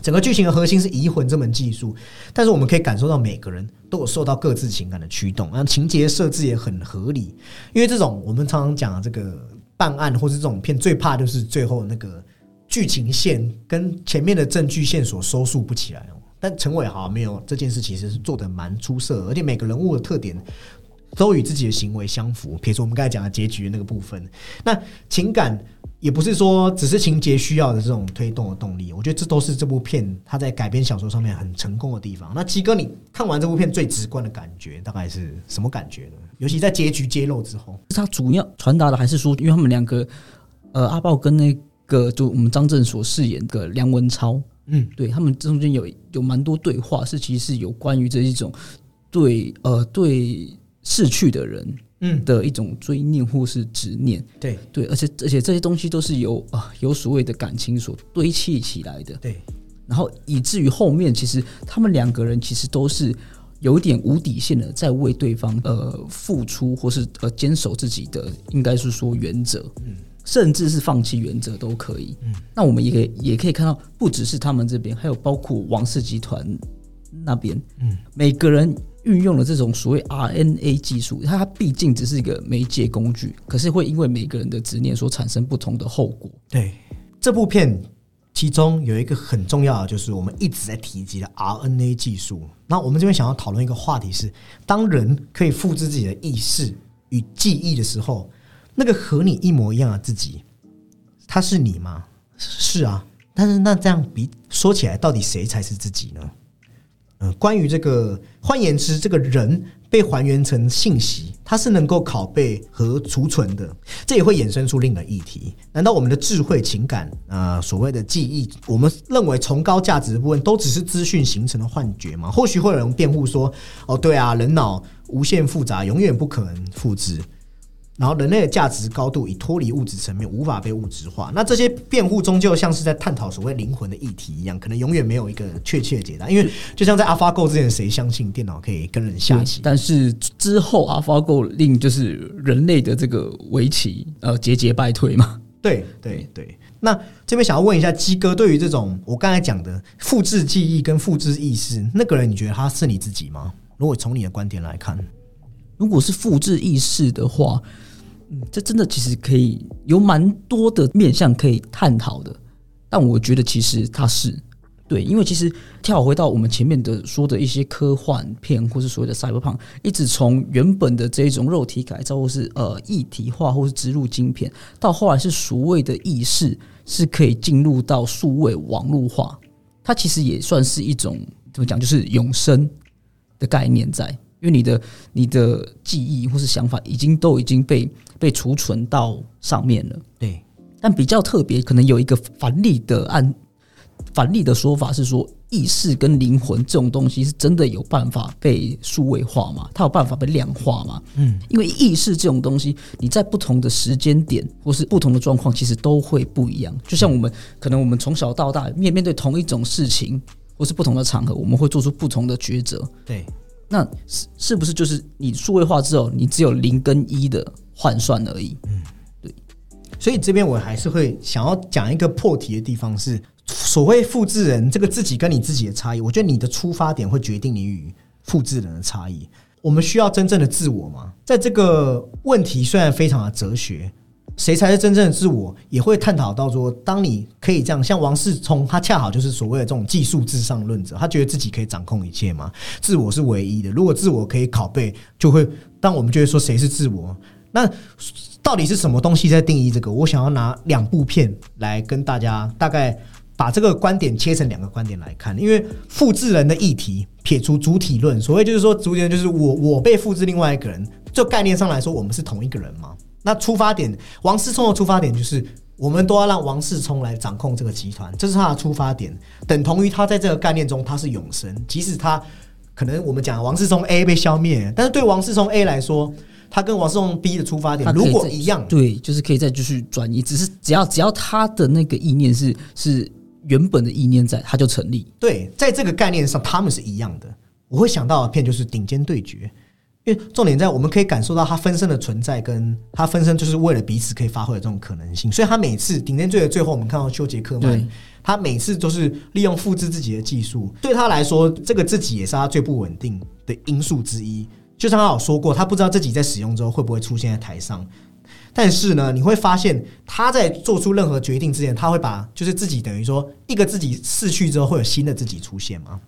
整个剧情的核心是移魂这门技术，但是我们可以感受到每个人都有受到各自情感的驱动，然后情节设置也很合理。因为这种我们常常讲这个办案或是这种片，最怕就是最后那个剧情线跟前面的证据线索收束不起来哦。但陈伟豪没有这件事，其实是做的蛮出色，而且每个人物的特点都与自己的行为相符。比如说我们刚才讲的结局的那个部分，那情感。也不是说只是情节需要的这种推动的动力，我觉得这都是这部片它在改编小说上面很成功的地方。那七哥，你看完这部片最直观的感觉大概是什么感觉呢？尤其在结局揭露之后，它主要传达的还是说，因为他们两个，呃，阿豹跟那个就我们张震所饰演的梁文超，嗯，对他们中间有有蛮多对话，是其实是有关于这一种对呃对逝去的人。嗯。的一种追念或是执念，对。对，而且而且这些东西都是由啊有所谓的感情所堆砌起来的，对，然后以至于后面其实他们两个人其实都是有点无底线的在为对方呃付出或是呃坚守自己的应该是说原则，嗯，甚至是放弃原则都可以，嗯，那我们也可以也可以看到，不只是他们这边，还有包括王氏集团那边，嗯，每个人。运用了这种所谓 RNA 技术，它毕竟只是一个媒介工具，可是会因为每个人的执念所产生不同的后果。对这部片，其中有一个很重要的，就是我们一直在提及的 RNA 技术。那我们这边想要讨论一个话题是：当人可以复制自己的意识与记忆的时候，那个和你一模一样的自己，他是你吗？是啊，但是那这样比说起来，到底谁才是自己呢？嗯，关于这个，换言之，这个人被还原成信息，它是能够拷贝和储存的，这也会衍生出另一个议题：难道我们的智慧、情感啊，所谓的记忆，我们认为崇高价值的部分，都只是资讯形成的幻觉吗？或许会有人辩护说：“哦，对啊，人脑无限复杂，永远不可能复制。”然后人类的价值高度已脱离物质层面，无法被物质化。那这些辩护终究像是在探讨所谓灵魂的议题一样，可能永远没有一个确切的解答。因为就像在 AlphaGo 之前，谁相信电脑可以跟人下棋？但是之后 AlphaGo 令就是人类的这个围棋呃节节败退嘛？对对对。那这边想要问一下鸡哥，对于这种我刚才讲的复制记忆跟复制意识，那个人你觉得他是你自己吗？如果从你的观点来看，如果是复制意识的话。嗯，这真的其实可以有蛮多的面向可以探讨的，但我觉得其实它是对，因为其实跳回到我们前面的说的一些科幻片，或是所谓的 cyberpunk，一直从原本的这一种肉体改造，或是呃一体化，或是植入晶片，到后来是所谓的意识是可以进入到数位网络化，它其实也算是一种怎么讲，就是永生的概念在，因为你的你的记忆或是想法已经都已经被。被储存到上面了，对。但比较特别，可能有一个反例的案，反例的说法是说，意识跟灵魂这种东西是真的有办法被数位化吗？它有办法被量化吗？嗯，因为意识这种东西，你在不同的时间点或是不同的状况，其实都会不一样。就像我们可能我们从小到大面面对同一种事情，或是不同的场合，我们会做出不同的抉择。对，那是是不是就是你数位化之后，你只有零跟一的？换算而已。嗯，对，所以这边我还是会想要讲一个破题的地方，是所谓复制人这个自己跟你自己的差异。我觉得你的出发点会决定你与复制人的差异。我们需要真正的自我吗？在这个问题虽然非常的哲学，谁才是真正的自我，也会探讨到说，当你可以这样，像王世聪，他恰好就是所谓的这种技术至上论者，他觉得自己可以掌控一切嘛，自我是唯一的。如果自我可以拷贝，就会当我们就会说谁是自我。那到底是什么东西在定义这个？我想要拿两部片来跟大家大概把这个观点切成两个观点来看，因为复制人的议题撇除主体论，所谓就是说主体论就是我我被复制另外一个人，就概念上来说，我们是同一个人嘛。那出发点，王思聪的出发点就是我们都要让王世聪来掌控这个集团，这是他的出发点，等同于他在这个概念中他是永生，即使他可能我们讲王世聪 A 被消灭，但是对王世聪 A 来说。他跟王思聪 B 的出发点如果一样，对，就是可以再继续转移，只是只要只要他的那个意念是是原本的意念在，他就成立。对，在这个概念上，他们是一样的。我会想到的片就是《顶尖对决》，因为重点在我们可以感受到他分身的存在，跟他分身就是为了彼此可以发挥的这种可能性。所以他每次《顶尖对决》最后，我们看到修杰克曼，他每次都是利用复制自己的技术，对他来说，这个自己也是他最不稳定的因素之一。就像他有说过，他不知道自己在使用之后会不会出现在台上。但是呢，你会发现他在做出任何决定之前，他会把就是自己等于说一个自己逝去之后会有新的自己出现吗？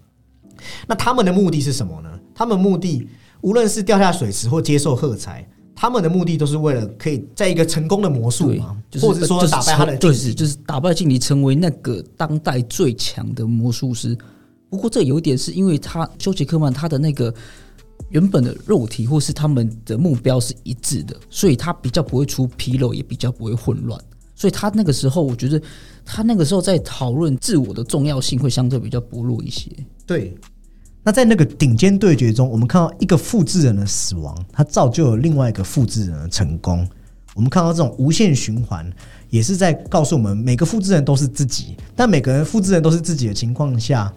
那他们的目的是什么呢？他们目的无论是掉下水池或接受喝彩，他们的目的都是为了可以在一个成功的魔术嘛，或者说打败他的就是就是打败劲敌，成为那个当代最强的魔术师。不过这有一点是因为他休杰克曼他的那个。原本的肉体或是他们的目标是一致的，所以他比较不会出纰漏，也比较不会混乱。所以他那个时候，我觉得他那个时候在讨论自我的重要性会相对比较薄弱一些。对。那在那个顶尖对决中，我们看到一个复制人的死亡，他造就了另外一个复制人的成功。我们看到这种无限循环，也是在告诉我们，每个复制人都是自己，但每个人复制人都是自己的情况下。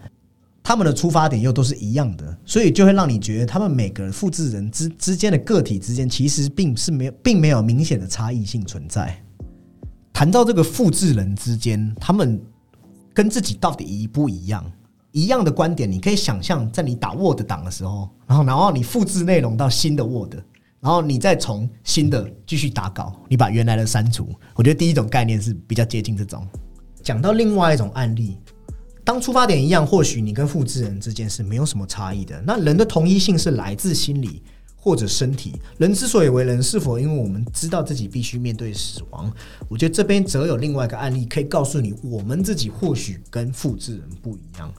他们的出发点又都是一样的，所以就会让你觉得他们每个复制人之之间的个体之间其实并是没有，并没有明显的差异性存在。谈到这个复制人之间，他们跟自己到底一不一样？一样的观点，你可以想象，在你打 Word 档的时候，然后然后你复制内容到新的 Word，然后你再从新的继续打稿，你把原来的删除。我觉得第一种概念是比较接近这种。讲到另外一种案例。当出发点一样，或许你跟复制人之间是没有什么差异的。那人的同一性是来自心理或者身体。人之所以为人，是否因为我们知道自己必须面对死亡？我觉得这边则有另外一个案例可以告诉你，我们自己或许跟复制人不一样。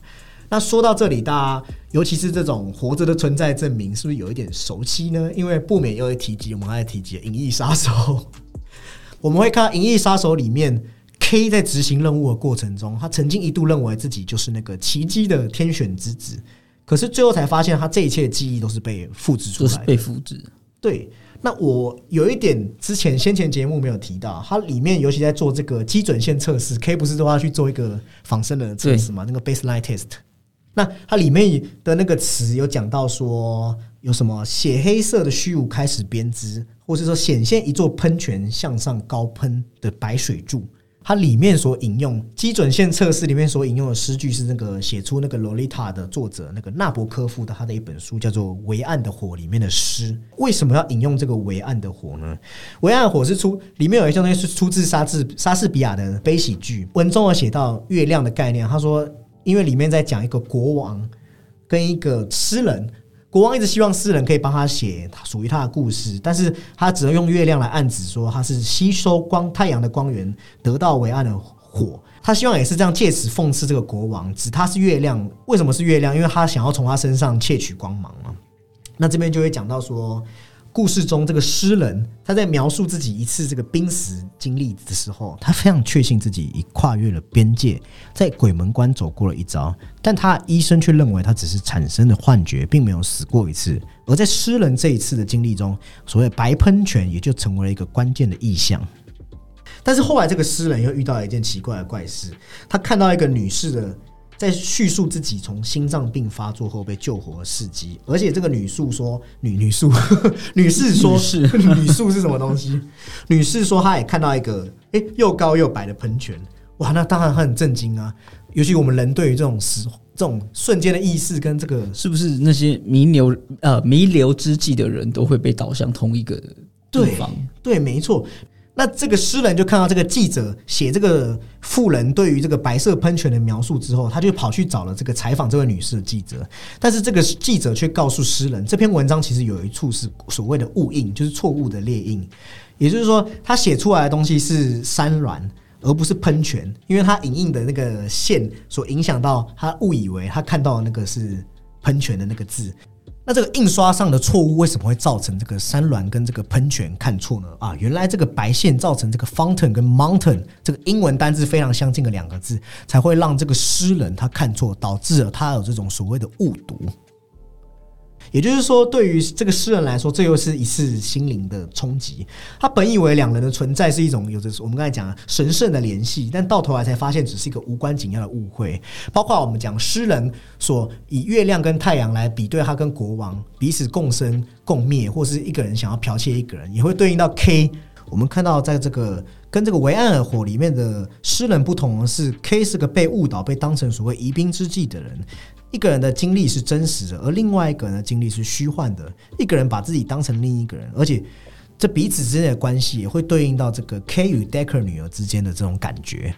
那说到这里，大家尤其是这种活着的存在证明，是不是有一点熟悉呢？因为不免又会提及我们爱提及《银翼杀手》，我们会看《银翼杀手》里面。K 在执行任务的过程中，他曾经一度认为自己就是那个奇迹的天选之子，可是最后才发现，他这一切记忆都是被复制出来的。被复制。对，那我有一点之前先前节目没有提到，它里面尤其在做这个基准线测试，K 不是都要去做一个仿生人的测试嘛？那个 baseline test。那它里面的那个词有讲到说，有什么血黑色的虚无开始编织，或是说显现一座喷泉向上高喷的白水柱。它里面所引用基准线测试里面所引用的诗句是那个写出那个《洛丽塔》的作者那个纳博科夫的他的一本书叫做《维暗的火》里面的诗。为什么要引用这个《维暗的火》呢？《维暗的火》是出里面有一项东西是出自莎士莎士比亚的悲喜剧，文中有写到月亮的概念。他说，因为里面在讲一个国王跟一个诗人。国王一直希望诗人可以帮他写属于他的故事，但是他只能用月亮来暗指说他是吸收光太阳的光源得到为暗的火。他希望也是这样借此讽刺这个国王，指他是月亮。为什么是月亮？因为他想要从他身上窃取光芒嘛。那这边就会讲到说。故事中，这个诗人他在描述自己一次这个濒死经历的时候，他非常确信自己已跨越了边界，在鬼门关走过了一遭。但他医生却认为他只是产生的幻觉，并没有死过一次。而在诗人这一次的经历中，所谓白喷泉也就成为了一个关键的意象。但是后来，这个诗人又遇到了一件奇怪的怪事，他看到一个女士的。在叙述自己从心脏病发作后被救活的事迹，而且这个女诉说女女诉 *laughs* 女士说是女诉是什么东西？女士说她也看到一个哎又高又白的喷泉，哇，那当然很震惊啊！尤其我们人对于这种时这种瞬间的意识跟这个是不是那些弥留呃弥留之际的人都会被导向同一个地方？对，没错。那这个诗人就看到这个记者写这个妇人对于这个白色喷泉的描述之后，他就跑去找了这个采访这位女士的记者，但是这个记者却告诉诗人，这篇文章其实有一处是所谓的误印，就是错误的列印，也就是说，他写出来的东西是山峦，而不是喷泉，因为他影印的那个线所影响到他误以为他看到的那个是喷泉的那个字。那这个印刷上的错误为什么会造成这个山峦跟这个喷泉看错呢？啊，原来这个白线造成这个 fountain 跟 mountain 这个英文单字非常相近的两个字，才会让这个诗人他看错，导致了他有这种所谓的误读。也就是说，对于这个诗人来说，这又是一次心灵的冲击。他本以为两人的存在是一种有着我们刚才讲神圣的联系，但到头来才发现只是一个无关紧要的误会。包括我们讲诗人所以月亮跟太阳来比对他跟国王彼此共生共灭，或是一个人想要剽窃一个人，也会对应到 K。我们看到在这个跟这个维安尔火里面的诗人不同的是，K 是个被误导、被当成所谓疑兵之计的人。一个人的经历是真实的，而另外一个人的经历是虚幻的。一个人把自己当成另一个人，而且这彼此之间的关系也会对应到这个 K 与 Decker 女儿之间的这种感觉。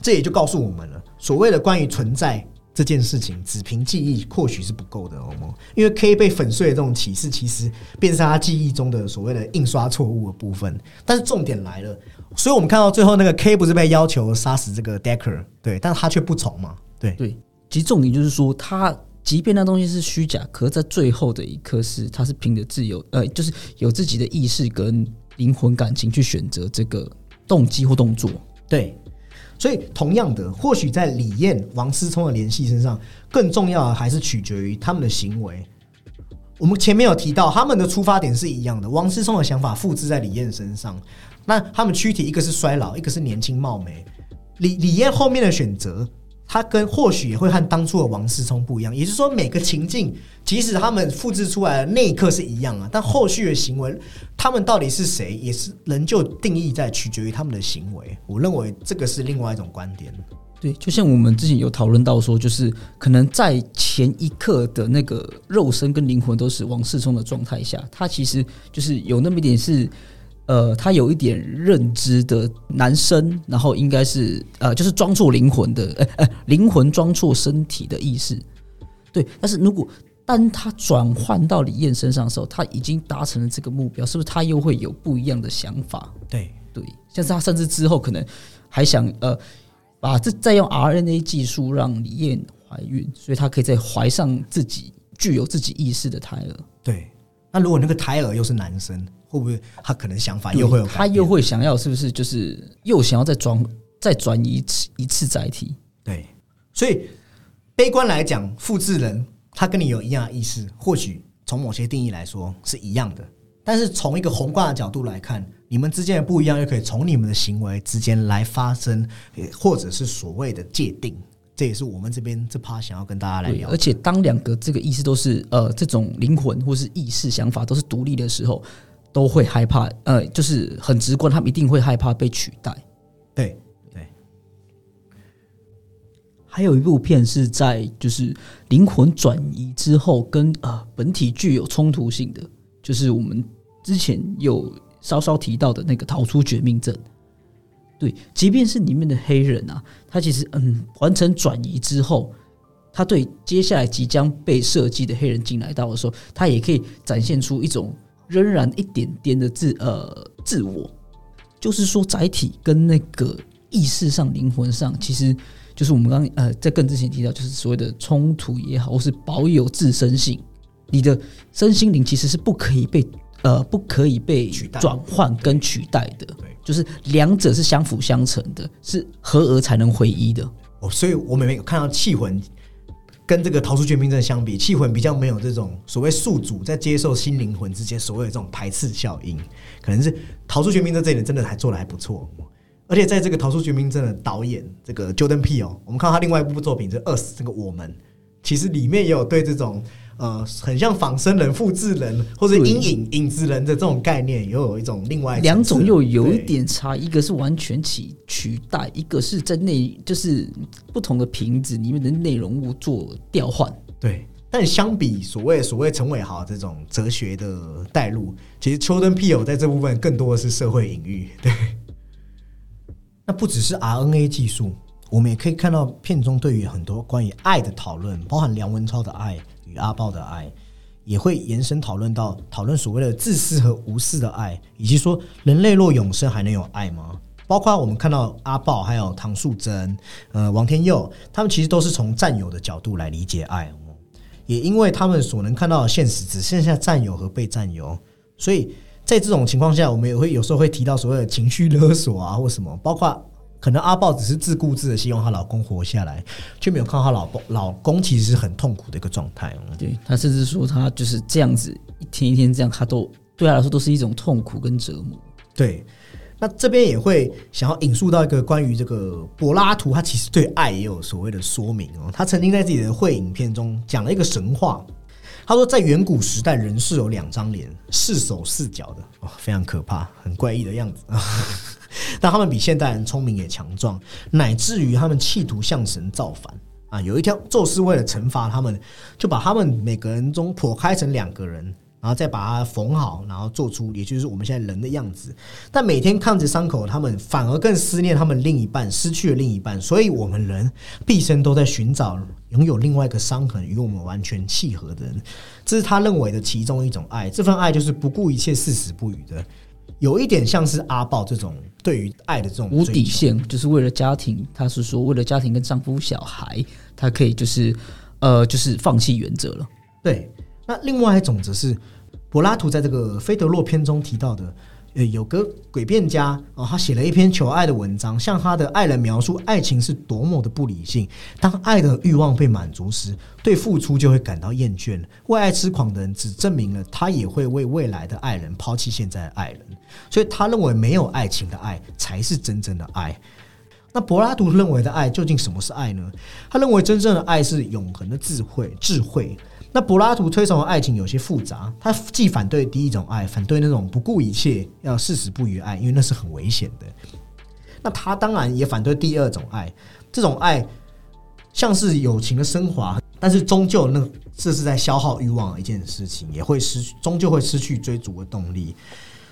这也就告诉我们了，所谓的关于存在这件事情，只凭记忆或许是不够的，哦。因为 K 被粉碎的这种启示，其实便是他记忆中的所谓的印刷错误的部分。但是重点来了，所以我们看到最后那个 K 不是被要求杀死这个 Decker，对，但他却不从嘛，对对。其实重点就是说，他即便那东西是虚假，可是在最后的一刻是，他是凭着自由，呃，就是有自己的意识跟灵魂感情去选择这个动机或动作。对，所以同样的，或许在李艳、王思聪的联系身上，更重要的还是取决于他们的行为。我们前面有提到，他们的出发点是一样的，王思聪的想法复制在李艳身上，那他们躯体一个是衰老，一个是年轻貌美。李李艳后面的选择。他跟或许也会和当初的王思聪不一样，也就是说，每个情境即使他们复制出来的那一刻是一样啊，但后续的行为，他们到底是谁，也是仍旧定义在取决于他们的行为。我认为这个是另外一种观点。对，就像我们之前有讨论到说，就是可能在前一刻的那个肉身跟灵魂都是王思聪的状态下，他其实就是有那么一点是。呃，他有一点认知的男生，然后应该是呃，就是装错灵魂的，呃 *laughs* 呃，灵魂装错身体的意识。对，但是如果当他转换到李艳身上的时候，他已经达成了这个目标，是不是他又会有不一样的想法？对对，像是他甚至之后可能还想呃，把这再用 RNA 技术让李艳怀孕，所以他可以再怀上自己具有自己意识的胎儿。对，那如果那个胎儿又是男生？会不会他可能想法又会有？他又会想要是不是就是又想要再转再转移一次一次载体？对，所以悲观来讲，复制人他跟你有一样的意识，或许从某些定义来说是一样的。但是从一个宏观的角度来看，你们之间的不一样，又可以从你们的行为之间来发生，或者是所谓的界定。这也是我们这边这趴想要跟大家来聊。而且当两个这个意识都是呃这种灵魂或是意识想法都是独立的时候。都会害怕，呃，就是很直观，他们一定会害怕被取代。对对。还有一部片是在就是灵魂转移之后，跟呃本体具有冲突性的，就是我们之前有稍稍提到的那个逃出绝命镇。对，即便是里面的黑人啊，他其实嗯完成转移之后，他对接下来即将被设计的黑人进来到的时候，他也可以展现出一种。仍然一点点的自呃自我，就是说载体跟那个意识上、灵魂上，其实就是我们刚呃在更之前提到，就是所谓的冲突也好，或是保有自身性，你的身心灵其实是不可以被呃不可以被转换跟取代的，对，就是两者是相辅相成的，是合而才能回一的。哦，所以我们没有看到气魂。跟这个逃出绝命镇相比，气魂比较没有这种所谓宿主在接受新灵魂之间所谓的这种排斥效应，可能是逃出绝命镇这一点真的还做的还不错。而且在这个逃出绝命镇的导演这个 Jordan P 哦，我们看到他另外一部作品《是二死》这个我们，其实里面也有对这种。呃，很像仿生人、复制人或者阴影、影子人的这种概念，又有一种另外两种又有一点差，一个是完全取取代，一个是在内就是不同的瓶子里面的内容物做调换。对，但相比所谓所谓陈伟豪这种哲学的带入，其实丘登 P 友在这部分更多的是社会隐喻。对，那不只是 RNA 技术，我们也可以看到片中对于很多关于爱的讨论，包含梁文超的爱与阿豹的爱，也会延伸讨论到讨论所谓的自私和无私的爱，以及说人类若永生还能有爱吗？包括我们看到阿豹，还有唐素贞，呃，王天佑，他们其实都是从占有的角度来理解爱，也因为他们所能看到的现实只剩下占有和被占有，所以在这种情况下，我们也会有时候会提到所谓的情绪勒索啊，或什么，包括可能阿豹只是自顾自的希望她老公活下来，却没有看到她老公老公其实是很痛苦的一个状态。对她甚至说，她就是这样子一天一天这样，她都对她来说都是一种痛苦跟折磨。对。那这边也会想要引述到一个关于这个柏拉图，他其实对爱也有所谓的说明哦。他曾经在自己的会影片中讲了一个神话，他说在远古时代，人是有两张脸，四手四脚的哦，非常可怕，很怪异的样子啊。*laughs* 但他们比现代人聪明也强壮，乃至于他们企图向神造反啊。有一天，宙斯为了惩罚他们，就把他们每个人中剖开成两个人。然后再把它缝好，然后做出也就是我们现在人的样子。但每天看着伤口，他们反而更思念他们另一半，失去了另一半。所以，我们人毕生都在寻找拥有另外一个伤痕与我们完全契合的人。这是他认为的其中一种爱。这份爱就是不顾一切、誓死不渝的，有一点像是阿豹这种对于爱的这种无底线，就是为了家庭。他是说，为了家庭跟丈夫、小孩，他可以就是呃，就是放弃原则了。对。那另外一种则是。柏拉图在这个《菲德洛》篇中提到的，呃，有个诡辩家啊，他写了一篇求爱的文章，向他的爱人描述爱情是多么的不理性。当爱的欲望被满足时，对付出就会感到厌倦。为爱痴狂的人，只证明了他也会为未来的爱人抛弃现在的爱人。所以他认为，没有爱情的爱才是真正的爱。那柏拉图认为的爱，究竟什么是爱呢？他认为，真正的爱是永恒的智慧，智慧。那柏拉图推崇的爱情有些复杂，他既反对第一种爱，反对那种不顾一切要视死不渝爱，因为那是很危险的。那他当然也反对第二种爱，这种爱像是友情的升华，但是终究那这是在消耗欲望的一件事情，也会失去终究会失去追逐的动力，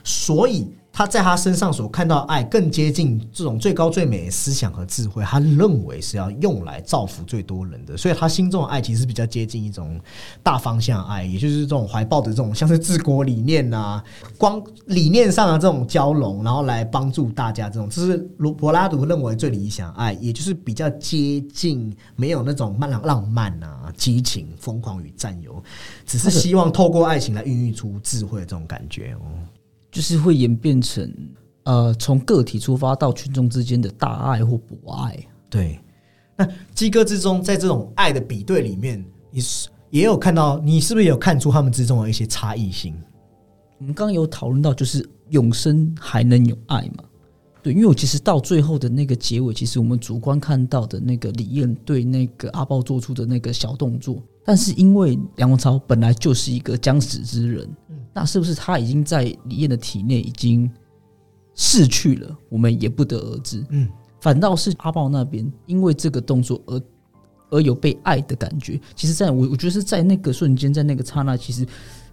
所以。他在他身上所看到爱，更接近这种最高最美的思想和智慧。他认为是要用来造福最多人的，所以他心中的爱其实比较接近一种大方向爱，也就是这种怀抱的这种像是治国理念啊，光理念上的这种交融，然后来帮助大家这种，这是罗柏拉图认为最理想爱，也就是比较接近没有那种漫浪浪漫啊、激情、疯狂与占有，只是希望透过爱情来孕育出智慧的这种感觉哦。就是会演变成，呃，从个体出发到群众之间的大爱或博爱。对，那鸡哥之中，在这种爱的比对里面，你是也有看到，你是不是有看出他们之中的一些差异性？我们刚刚有讨论到，就是永生还能有爱吗？对，因为我其实到最后的那个结尾，其实我们主观看到的那个李艳对那个阿豹做出的那个小动作，但是因为梁文超本来就是一个将死之人。那是不是他已经在李艳的体内已经逝去了？我们也不得而知。嗯，反倒是阿豹那边因为这个动作而而有被爱的感觉。其实，在我我觉得是在那个瞬间，在那个刹那，其实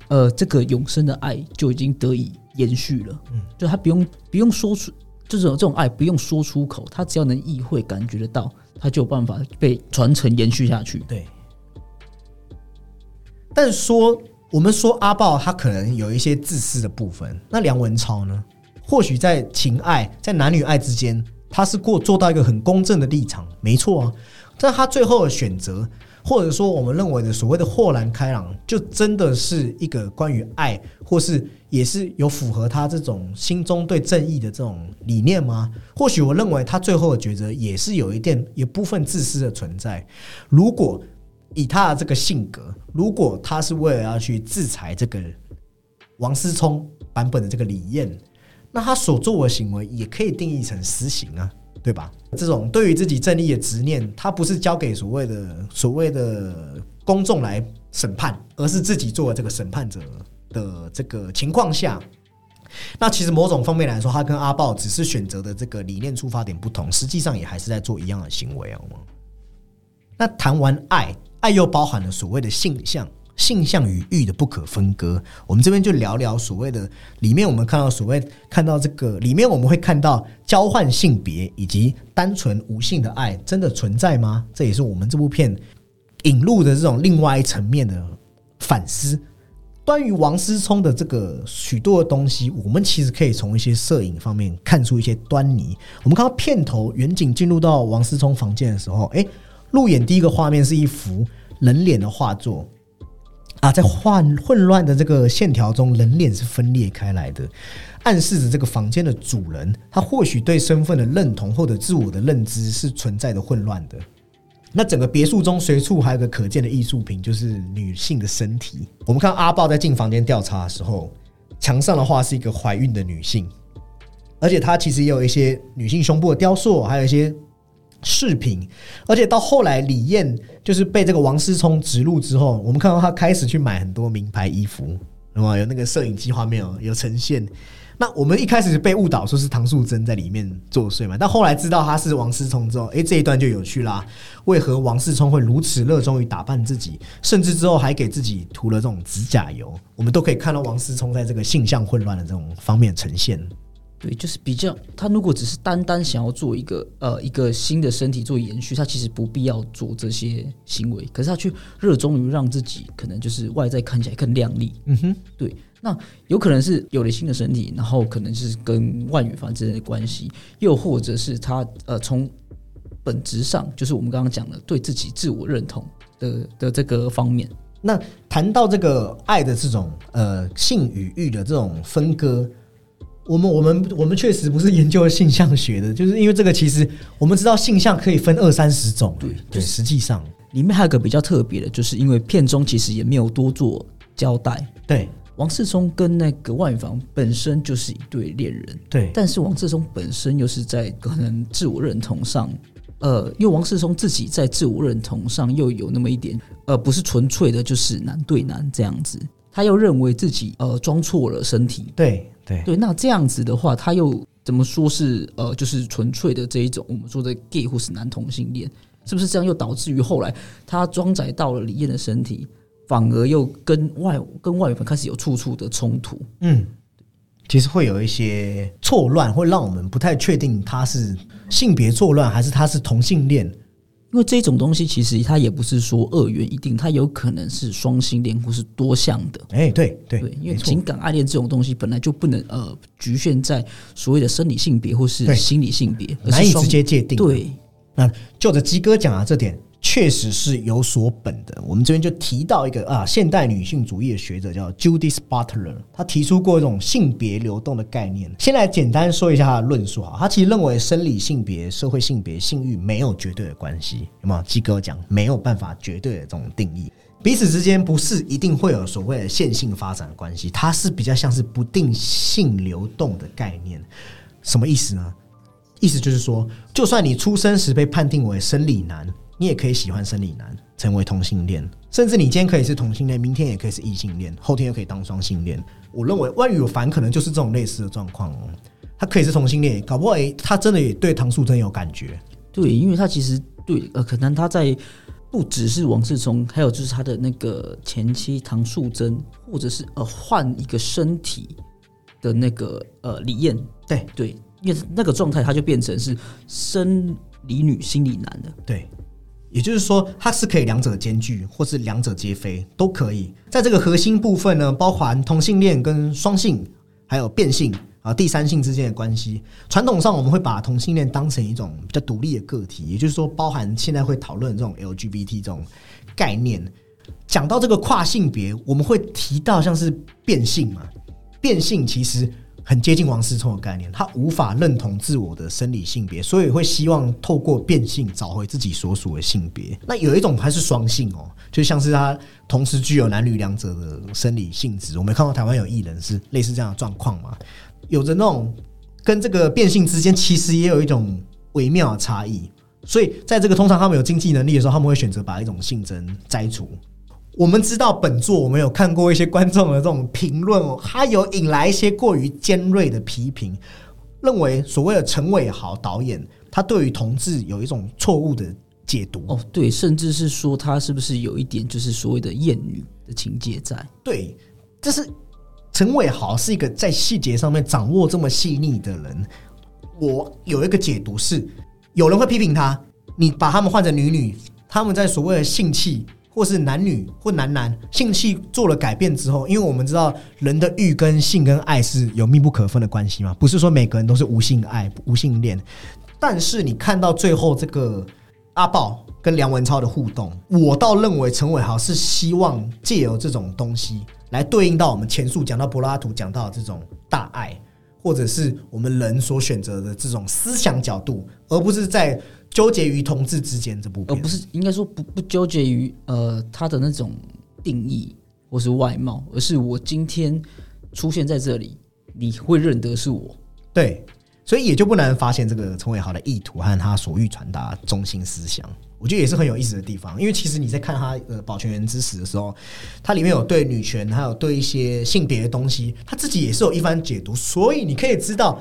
呃，这个永生的爱就已经得以延续了。嗯，就他不用不用说出，就是这种爱不用说出口，他只要能意会、感觉得到，他就有办法被传承延续下去。对，但说。我们说阿豹他可能有一些自私的部分，那梁文超呢？或许在情爱、在男女爱之间，他是过做到一个很公正的立场，没错啊。但他最后的选择，或者说我们认为的所谓的豁然开朗，就真的是一个关于爱，或是也是有符合他这种心中对正义的这种理念吗？或许我认为他最后的抉择也是有一点有部分自私的存在。如果以他的这个性格，如果他是为了要去制裁这个王思聪版本的这个李艳，那他所做的行为也可以定义成私刑啊，对吧？这种对于自己正义的执念，他不是交给所谓的所谓的公众来审判，而是自己作为这个审判者的这个情况下，那其实某种方面来说，他跟阿豹只是选择的这个理念出发点不同，实际上也还是在做一样的行为，好吗？那谈完爱。爱又包含了所谓的性向。性向与欲的不可分割，我们这边就聊聊所谓的里面，我们看到所谓看到这个里面，我们会看到交换性别以及单纯无性的爱真的存在吗？这也是我们这部片引入的这种另外一层面的反思。关于王思聪的这个许多的东西，我们其实可以从一些摄影方面看出一些端倪。我们看到片头远景进入到王思聪房间的时候，哎，路演第一个画面是一幅人脸的画作。啊，在混混乱的这个线条中，人脸是分裂开来的，暗示着这个房间的主人，他或许对身份的认同或者自我的认知是存在的混乱的。那整个别墅中随处还有个可见的艺术品，就是女性的身体。我们看阿豹在进房间调查的时候，墙上的画是一个怀孕的女性，而且她其实也有一些女性胸部的雕塑，还有一些。饰品，而且到后来李艳就是被这个王思聪植入之后，我们看到他开始去买很多名牌衣服，那么有那个摄影机画面哦，有呈现。那我们一开始被误导说是唐素贞在里面作祟嘛，但后来知道他是王思聪之后，哎，这一段就有趣啦。为何王思聪会如此热衷于打扮自己，甚至之后还给自己涂了这种指甲油？我们都可以看到王思聪在这个性向混乱的这种方面呈现。对，就是比较他如果只是单单想要做一个呃一个新的身体做延续，他其实不必要做这些行为。可是他却热衷于让自己可能就是外在看起来更靓丽。嗯哼，对。那有可能是有了新的身体，然后可能是跟万羽凡之间的关系，又或者是他呃从本质上就是我们刚刚讲的对自己自我认同的的这个方面。那谈到这个爱的这种呃性与欲的这种分割。我们我们我们确实不是研究性向学的，就是因为这个，其实我们知道性向可以分二三十种。对对，实际上里面还有个比较特别的，就是因为片中其实也没有多做交代。对，王世聪跟那个万芳本身就是一对恋人。对，但是王世聪本身又是在可能自我认同上，呃，因为王世聪自己在自我认同上又有那么一点，呃，不是纯粹的就是男对男这样子，他又认为自己呃装错了身体。对。对对，那这样子的话，他又怎么说是呃，就是纯粹的这一种我们说的 gay 或是男同性恋，是不是这样又导致于后来他装载到了李艳的身体，反而又跟外跟外粉开始有处处的冲突？嗯，其实会有一些错乱，会让我们不太确定他是性别错乱还是他是同性恋。因为这种东西其实它也不是说二元一定，它有可能是双性恋或是多项的。哎，对对对，因为情感爱恋这种东西本来就不能呃局限在所谓的生理性别或是心理性别，难以直接界定。对，那就着鸡哥讲啊这点。确实是有所本的。我们这边就提到一个啊，现代女性主义的学者叫 Judith Butler，他提出过一种性别流动的概念。先来简单说一下他的论述啊，他其实认为生理性别、社会性别、性欲没有绝对的关系，有没有？基哥讲没有办法绝对的这种定义，彼此之间不是一定会有所谓的线性发展的关系，它是比较像是不定性流动的概念。什么意思呢？意思就是说，就算你出生时被判定为生理男。你也可以喜欢生理男，成为同性恋，甚至你今天可以是同性恋，明天也可以是异性恋，后天又可以当双性恋。我认为万语凡可能就是这种类似的状况哦，他可以是同性恋，搞不好诶，他真的也对唐素贞有感觉。对，因为他其实对呃，可能他在不只是王世聪，还有就是他的那个前妻唐素贞，或者是呃换一个身体的那个呃李艳，对对，因为那个状态他就变成是生理女心理男的，对。也就是说，它是可以两者兼具，或是两者皆非，都可以。在这个核心部分呢，包含同性恋跟双性，还有变性啊，第三性之间的关系。传统上，我们会把同性恋当成一种比较独立的个体，也就是说，包含现在会讨论这种 LGBT 这种概念。讲到这个跨性别，我们会提到像是变性嘛？变性其实。很接近王思聪的概念，他无法认同自我的生理性别，所以会希望透过变性找回自己所属的性别。那有一种还是双性哦，就像是他同时具有男女两者的生理性质。我们看到台湾有艺人是类似这样的状况嘛？有着那种跟这个变性之间其实也有一种微妙的差异，所以在这个通常他们有经济能力的时候，他们会选择把一种性征摘除。我们知道本作，我们有看过一些观众的这种评论哦，他有引来一些过于尖锐的批评，认为所谓的陈伟豪导演，他对于同志有一种错误的解读。哦，对，甚至是说他是不是有一点就是所谓的艳女的情节在？对，这是陈伟豪是一个在细节上面掌握这么细腻的人。我有一个解读是，有人会批评他，你把他们换成女女，他们在所谓的性器或是男女或男男性器做了改变之后，因为我们知道人的欲跟性跟爱是有密不可分的关系嘛，不是说每个人都是无性爱、无性恋。但是你看到最后这个阿豹跟梁文超的互动，我倒认为陈伟豪是希望借由这种东西来对应到我们前述讲到柏拉图讲到的这种大爱，或者是我们人所选择的这种思想角度，而不是在纠结于同志之间这部片，而不是应该说不不纠结于呃他的那种定义或是外貌，而是我今天出现在这里，你会认得是我。对。所以也就不难发现这个陈伟豪的意图和他所欲传达中心思想，我觉得也是很有意思的地方。因为其实你在看他的《保全员之死》的时候，它里面有对女权，还有对一些性别的东西，他自己也是有一番解读。所以你可以知道，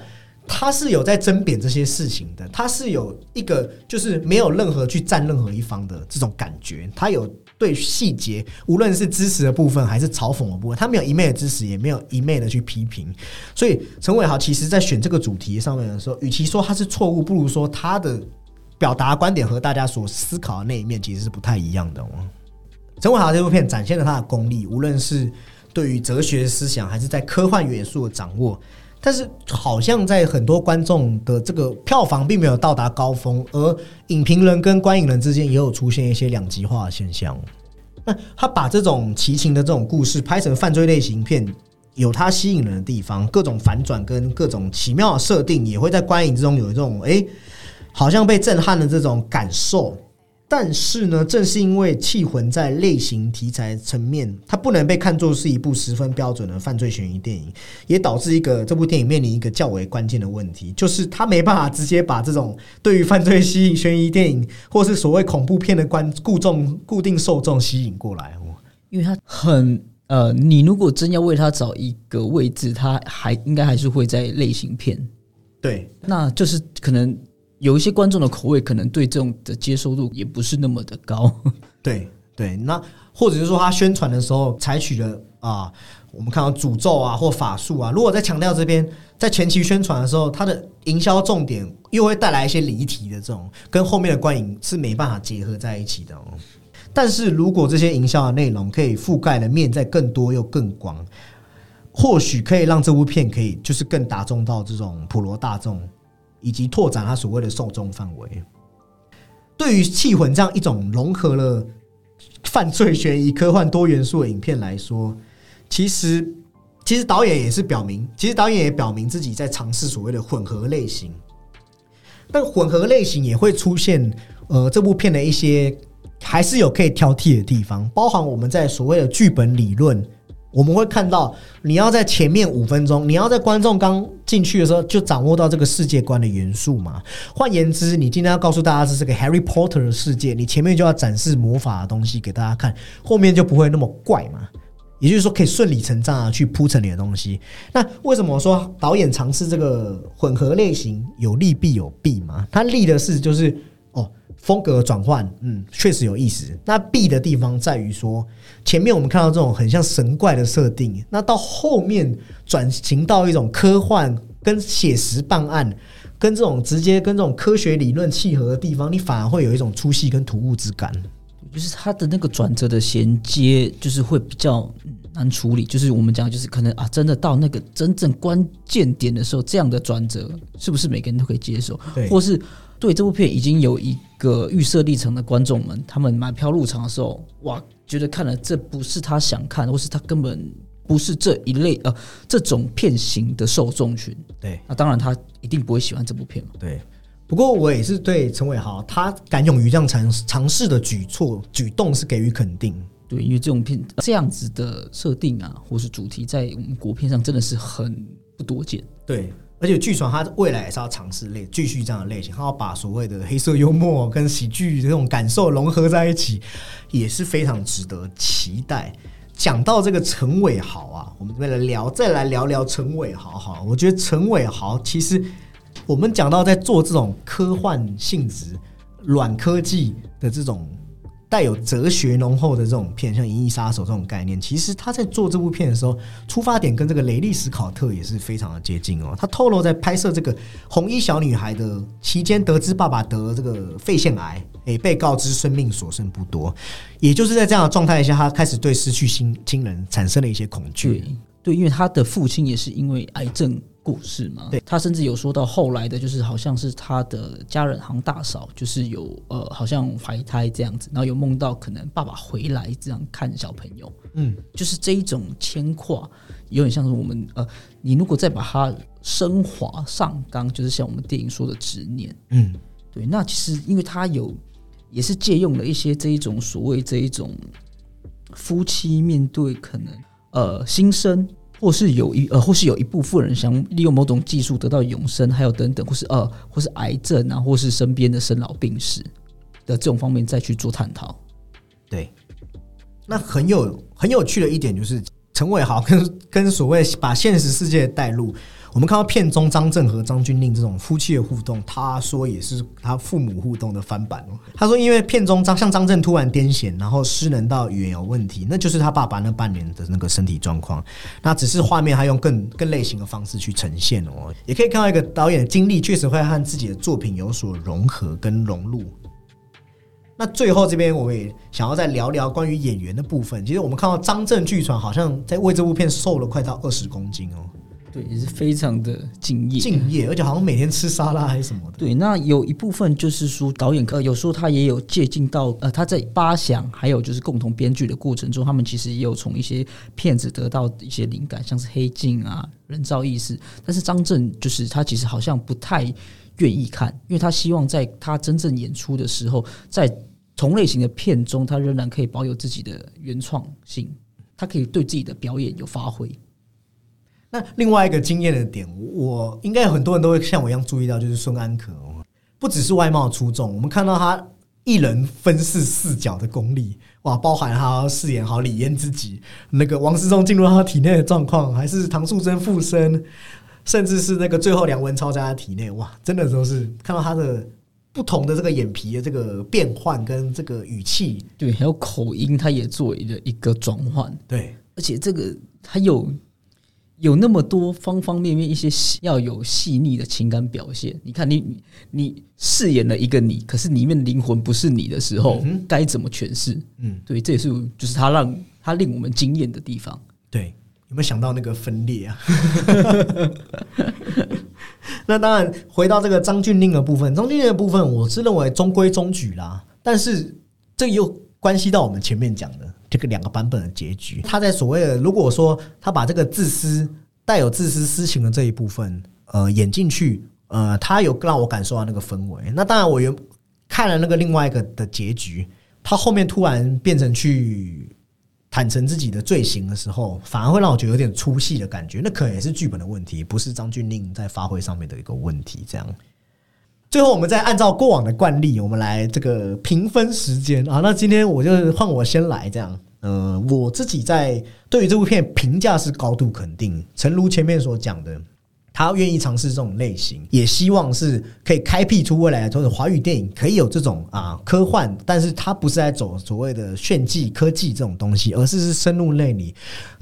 他是有在争辩这些事情的，他是有一个就是没有任何去占任何一方的这种感觉，他有。对细节，无论是支持的部分还是嘲讽的部分，他没有一昧的支持，也没有一昧的去批评。所以陈伟豪其实在选这个主题上面的时候，与其说他是错误，不如说他的表达观点和大家所思考的那一面其实是不太一样的。陈伟豪这部片展现了他的功力，无论是对于哲学思想，还是在科幻元素的掌握。但是好像在很多观众的这个票房并没有到达高峰，而影评人跟观影人之间也有出现一些两极化的现象。那他把这种奇情的这种故事拍成犯罪类型片，有他吸引人的地方，各种反转跟各种奇妙的设定，也会在观影之中有一种哎，好像被震撼的这种感受。但是呢，正是因为《气魂》在类型题材层面，它不能被看作是一部十分标准的犯罪悬疑电影，也导致一个这部电影面临一个较为关键的问题，就是它没办法直接把这种对于犯罪吸引悬疑电影或是所谓恐怖片的观固众固定受众吸引过来哦，因为它很呃，你如果真要为它找一个位置，它还应该还是会在类型片，对，那就是可能。有一些观众的口味可能对这种的接受度也不是那么的高，*laughs* 对对，那或者是说他宣传的时候采取了啊，我们看到诅咒啊或法术啊，如果在强调这边在前期宣传的时候，它的营销重点又会带来一些离题的这种，跟后面的观影是没办法结合在一起的。但是如果这些营销的内容可以覆盖的面在更多又更广，或许可以让这部片可以就是更打中到这种普罗大众。以及拓展他所谓的受众范围。对于《气魂》这样一种融合了犯罪、悬疑、科幻多元素的影片来说，其实其实导演也是表明，其实导演也表明自己在尝试所谓的混合类型。但混合类型也会出现，呃，这部片的一些还是有可以挑剔的地方，包含我们在所谓的剧本理论。我们会看到，你要在前面五分钟，你要在观众刚进去的时候就掌握到这个世界观的元素嘛？换言之，你今天要告诉大家是这个 Harry Potter 的世界，你前面就要展示魔法的东西给大家看，后面就不会那么怪嘛？也就是说，可以顺理成章的去铺陈你的东西。那为什么说导演尝试这个混合类型有利必有弊嘛？他利的是就是。风格转换，嗯，确实有意思。那弊的地方在于说，前面我们看到这种很像神怪的设定，那到后面转型到一种科幻跟写实办案，跟这种直接跟这种科学理论契合的地方，你反而会有一种粗细跟突兀之感。就是它的那个转折的衔接，就是会比较难处理。就是我们讲，就是可能啊，真的到那个真正关键点的时候，这样的转折是不是每个人都可以接受？对，或是。对这部片已经有一个预设立场的观众们，他们买票入场的时候，哇，觉得看了这不是他想看，或是他根本不是这一类呃这种片型的受众群。对，那当然他一定不会喜欢这部片嘛。对，不过我也是对陈伟豪他敢勇于这样尝尝试的举措举动是给予肯定。对，因为这种片这样子的设定啊，或是主题，在我们国片上真的是很不多见。对。而且据传他未来也是要尝试类继续这样的类型，他要把所谓的黑色幽默跟喜剧这种感受融合在一起，也是非常值得期待。讲到这个陈伟豪啊，我们这边来聊，再来聊聊陈伟豪哈。我觉得陈伟豪其实我们讲到在做这种科幻性质、软科技的这种带有哲学浓厚的这种片，像《银翼杀手》这种概念，其实他在做这部片的时候，出发点跟这个雷利史考特也是非常的接近哦。他透露在拍摄这个红衣小女孩的期间，得知爸爸得这个肺腺癌，诶，被告知生命所剩不多，也就是在这样的状态下，他开始对失去亲亲人产生了一些恐惧。对，因为他的父亲也是因为癌症过世嘛。对他甚至有说到后来的，就是好像是他的家人行大嫂，就是有呃，好像怀胎这样子，然后有梦到可能爸爸回来这样看小朋友，嗯，就是这一种牵挂，有点像是我们呃，你如果再把它升华上纲，就是像我们电影说的执念。嗯，对，那其实因为他有也是借用了一些这一种所谓这一种夫妻面对可能呃新生，或是有一呃或是有一部分人想利用某种技术得到永生，还有等等，或是呃或是癌症啊，或是身边的生老病死的这种方面再去做探讨。对。那很有很有趣的一点就是，陈伟豪跟跟所谓把现实世界带入，我们看到片中张震和张钧甯这种夫妻的互动，他说也是他父母互动的翻版哦。他说，因为片中张像张震突然癫痫，然后失能到语言有问题，那就是他爸爸那半年的那个身体状况。那只是画面他用更更类型的方式去呈现哦，也可以看到一个导演的经历确实会和自己的作品有所融合跟融入。那最后这边我也想要再聊聊关于演员的部分。其实我们看到张震据传好像在为这部片瘦了快到二十公斤哦，对，也是非常的敬业。敬业，而且好像每天吃沙拉还是什么的。对，那有一部分就是说导演呃，有时候他也有借鉴到呃，他在八想还有就是共同编剧的过程中，他们其实也有从一些片子得到一些灵感，像是《黑镜》啊、《人造意识》，但是张震就是他其实好像不太愿意看，因为他希望在他真正演出的时候，在同类型的片中，他仍然可以保有自己的原创性，他可以对自己的表演有发挥。那另外一个惊艳的点，我应该有很多人都会像我一样注意到，就是孙安可哦，不只是外貌出众，我们看到他一人分饰四角的功力，哇，包含他饰演好李嫣自己，那个王思聪进入他体内的状况，还是唐素贞附身，甚至是那个最后梁文超在他体内，哇，真的都是看到他的不同的这个眼皮的这个变换跟这个语气，对，还有口音，他也做了一个转换。对，而且这个他有有那么多方方面面一些细要有细腻的情感表现。你看你，你你饰演了一个你，可是里面灵魂不是你的时候，该怎么诠释？嗯，对，这也是就是他让他令我们惊艳的地方。对，有没有想到那个分裂啊？*laughs* 那当然，回到这个张俊令的部分，张俊令的部分，我是认为中规中矩啦。但是这又关系到我们前面讲的这个两个版本的结局。他在所谓的，如果说他把这个自私、带有自私私情的这一部分，呃，演进去，呃，他有让我感受到那个氛围。那当然，我原看了那个另外一个的结局，他后面突然变成去。坦诚自己的罪行的时候，反而会让我觉得有点出戏的感觉。那可能也是剧本的问题，不是张俊令在发挥上面的一个问题。这样，最后我们再按照过往的惯例，我们来这个评分时间啊。那今天我就换我先来，这样。呃，我自己在对于这部片评价是高度肯定，诚如前面所讲的。他愿意尝试这种类型，也希望是可以开辟出未来就是华语电影可以有这种啊科幻，但是他不是在走所谓的炫技科技这种东西，而是是深入内里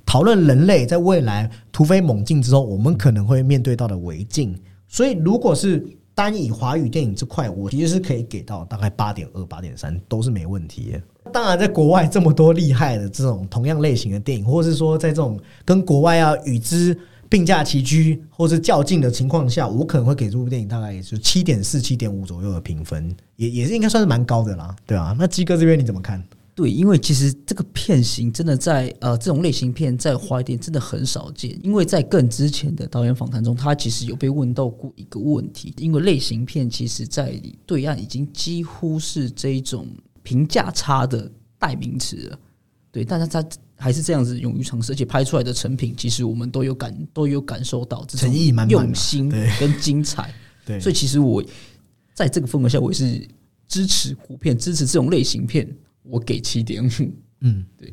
讨论人类在未来突飞猛进之后，我们可能会面对到的违境。所以，如果是单以华语电影这块，我其实是可以给到大概八点二、八点三都是没问题的。当然，在国外这么多厉害的这种同样类型的电影，或者是说在这种跟国外要与之。并驾齐驱或是较劲的情况下，我可能会给这部电影大概也就七点四、七点五左右的评分，也也是应该算是蛮高的啦，对啊，那鸡哥这边你怎么看？对，因为其实这个片型真的在呃这种类型片在华语电真的很少见，因为在更之前的导演访谈中，他其实有被问到过一个问题，因为类型片其实在对岸已经几乎是这一种评价差的代名词了，对，但是他。还是这样子勇于尝试，而且拍出来的成品，其实我们都有感都有感受到诚意满满、用心跟精彩。*laughs* 对，所以其实我在这个氛围下，我也是支持古片，支持这种类型片，我给七点五。嗯，对。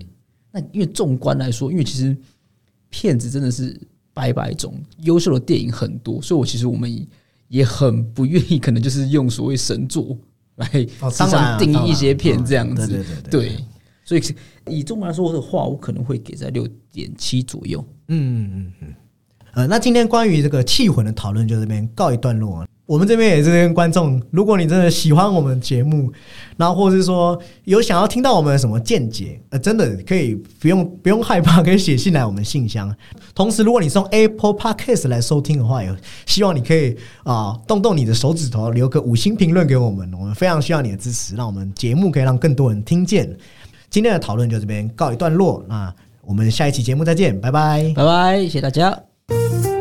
那因为纵观来说，因为其实骗子真的是百百种，优秀的电影很多，所以我其实我们也很不愿意，可能就是用所谓神作来当然定一些片这样子。对对对对，所以以中文来说的话，我可能会给在六点七左右。嗯嗯嗯。呃，那今天关于这个气魂的讨论就这边告一段落啊。我们这边也是跟观众，如果你真的喜欢我们节目，然后或者是说有想要听到我们什么见解，呃，真的可以不用不用害怕，可以写信来我们信箱。同时，如果你是用 Apple Podcast 来收听的话，也希望你可以啊、动动你的手指头，留个五星评论给我们，我们非常需要你的支持，让我们节目可以让更多人听见。今天的讨论就这边告一段落，那我们下一期节目再见，拜拜。拜拜，谢谢大家。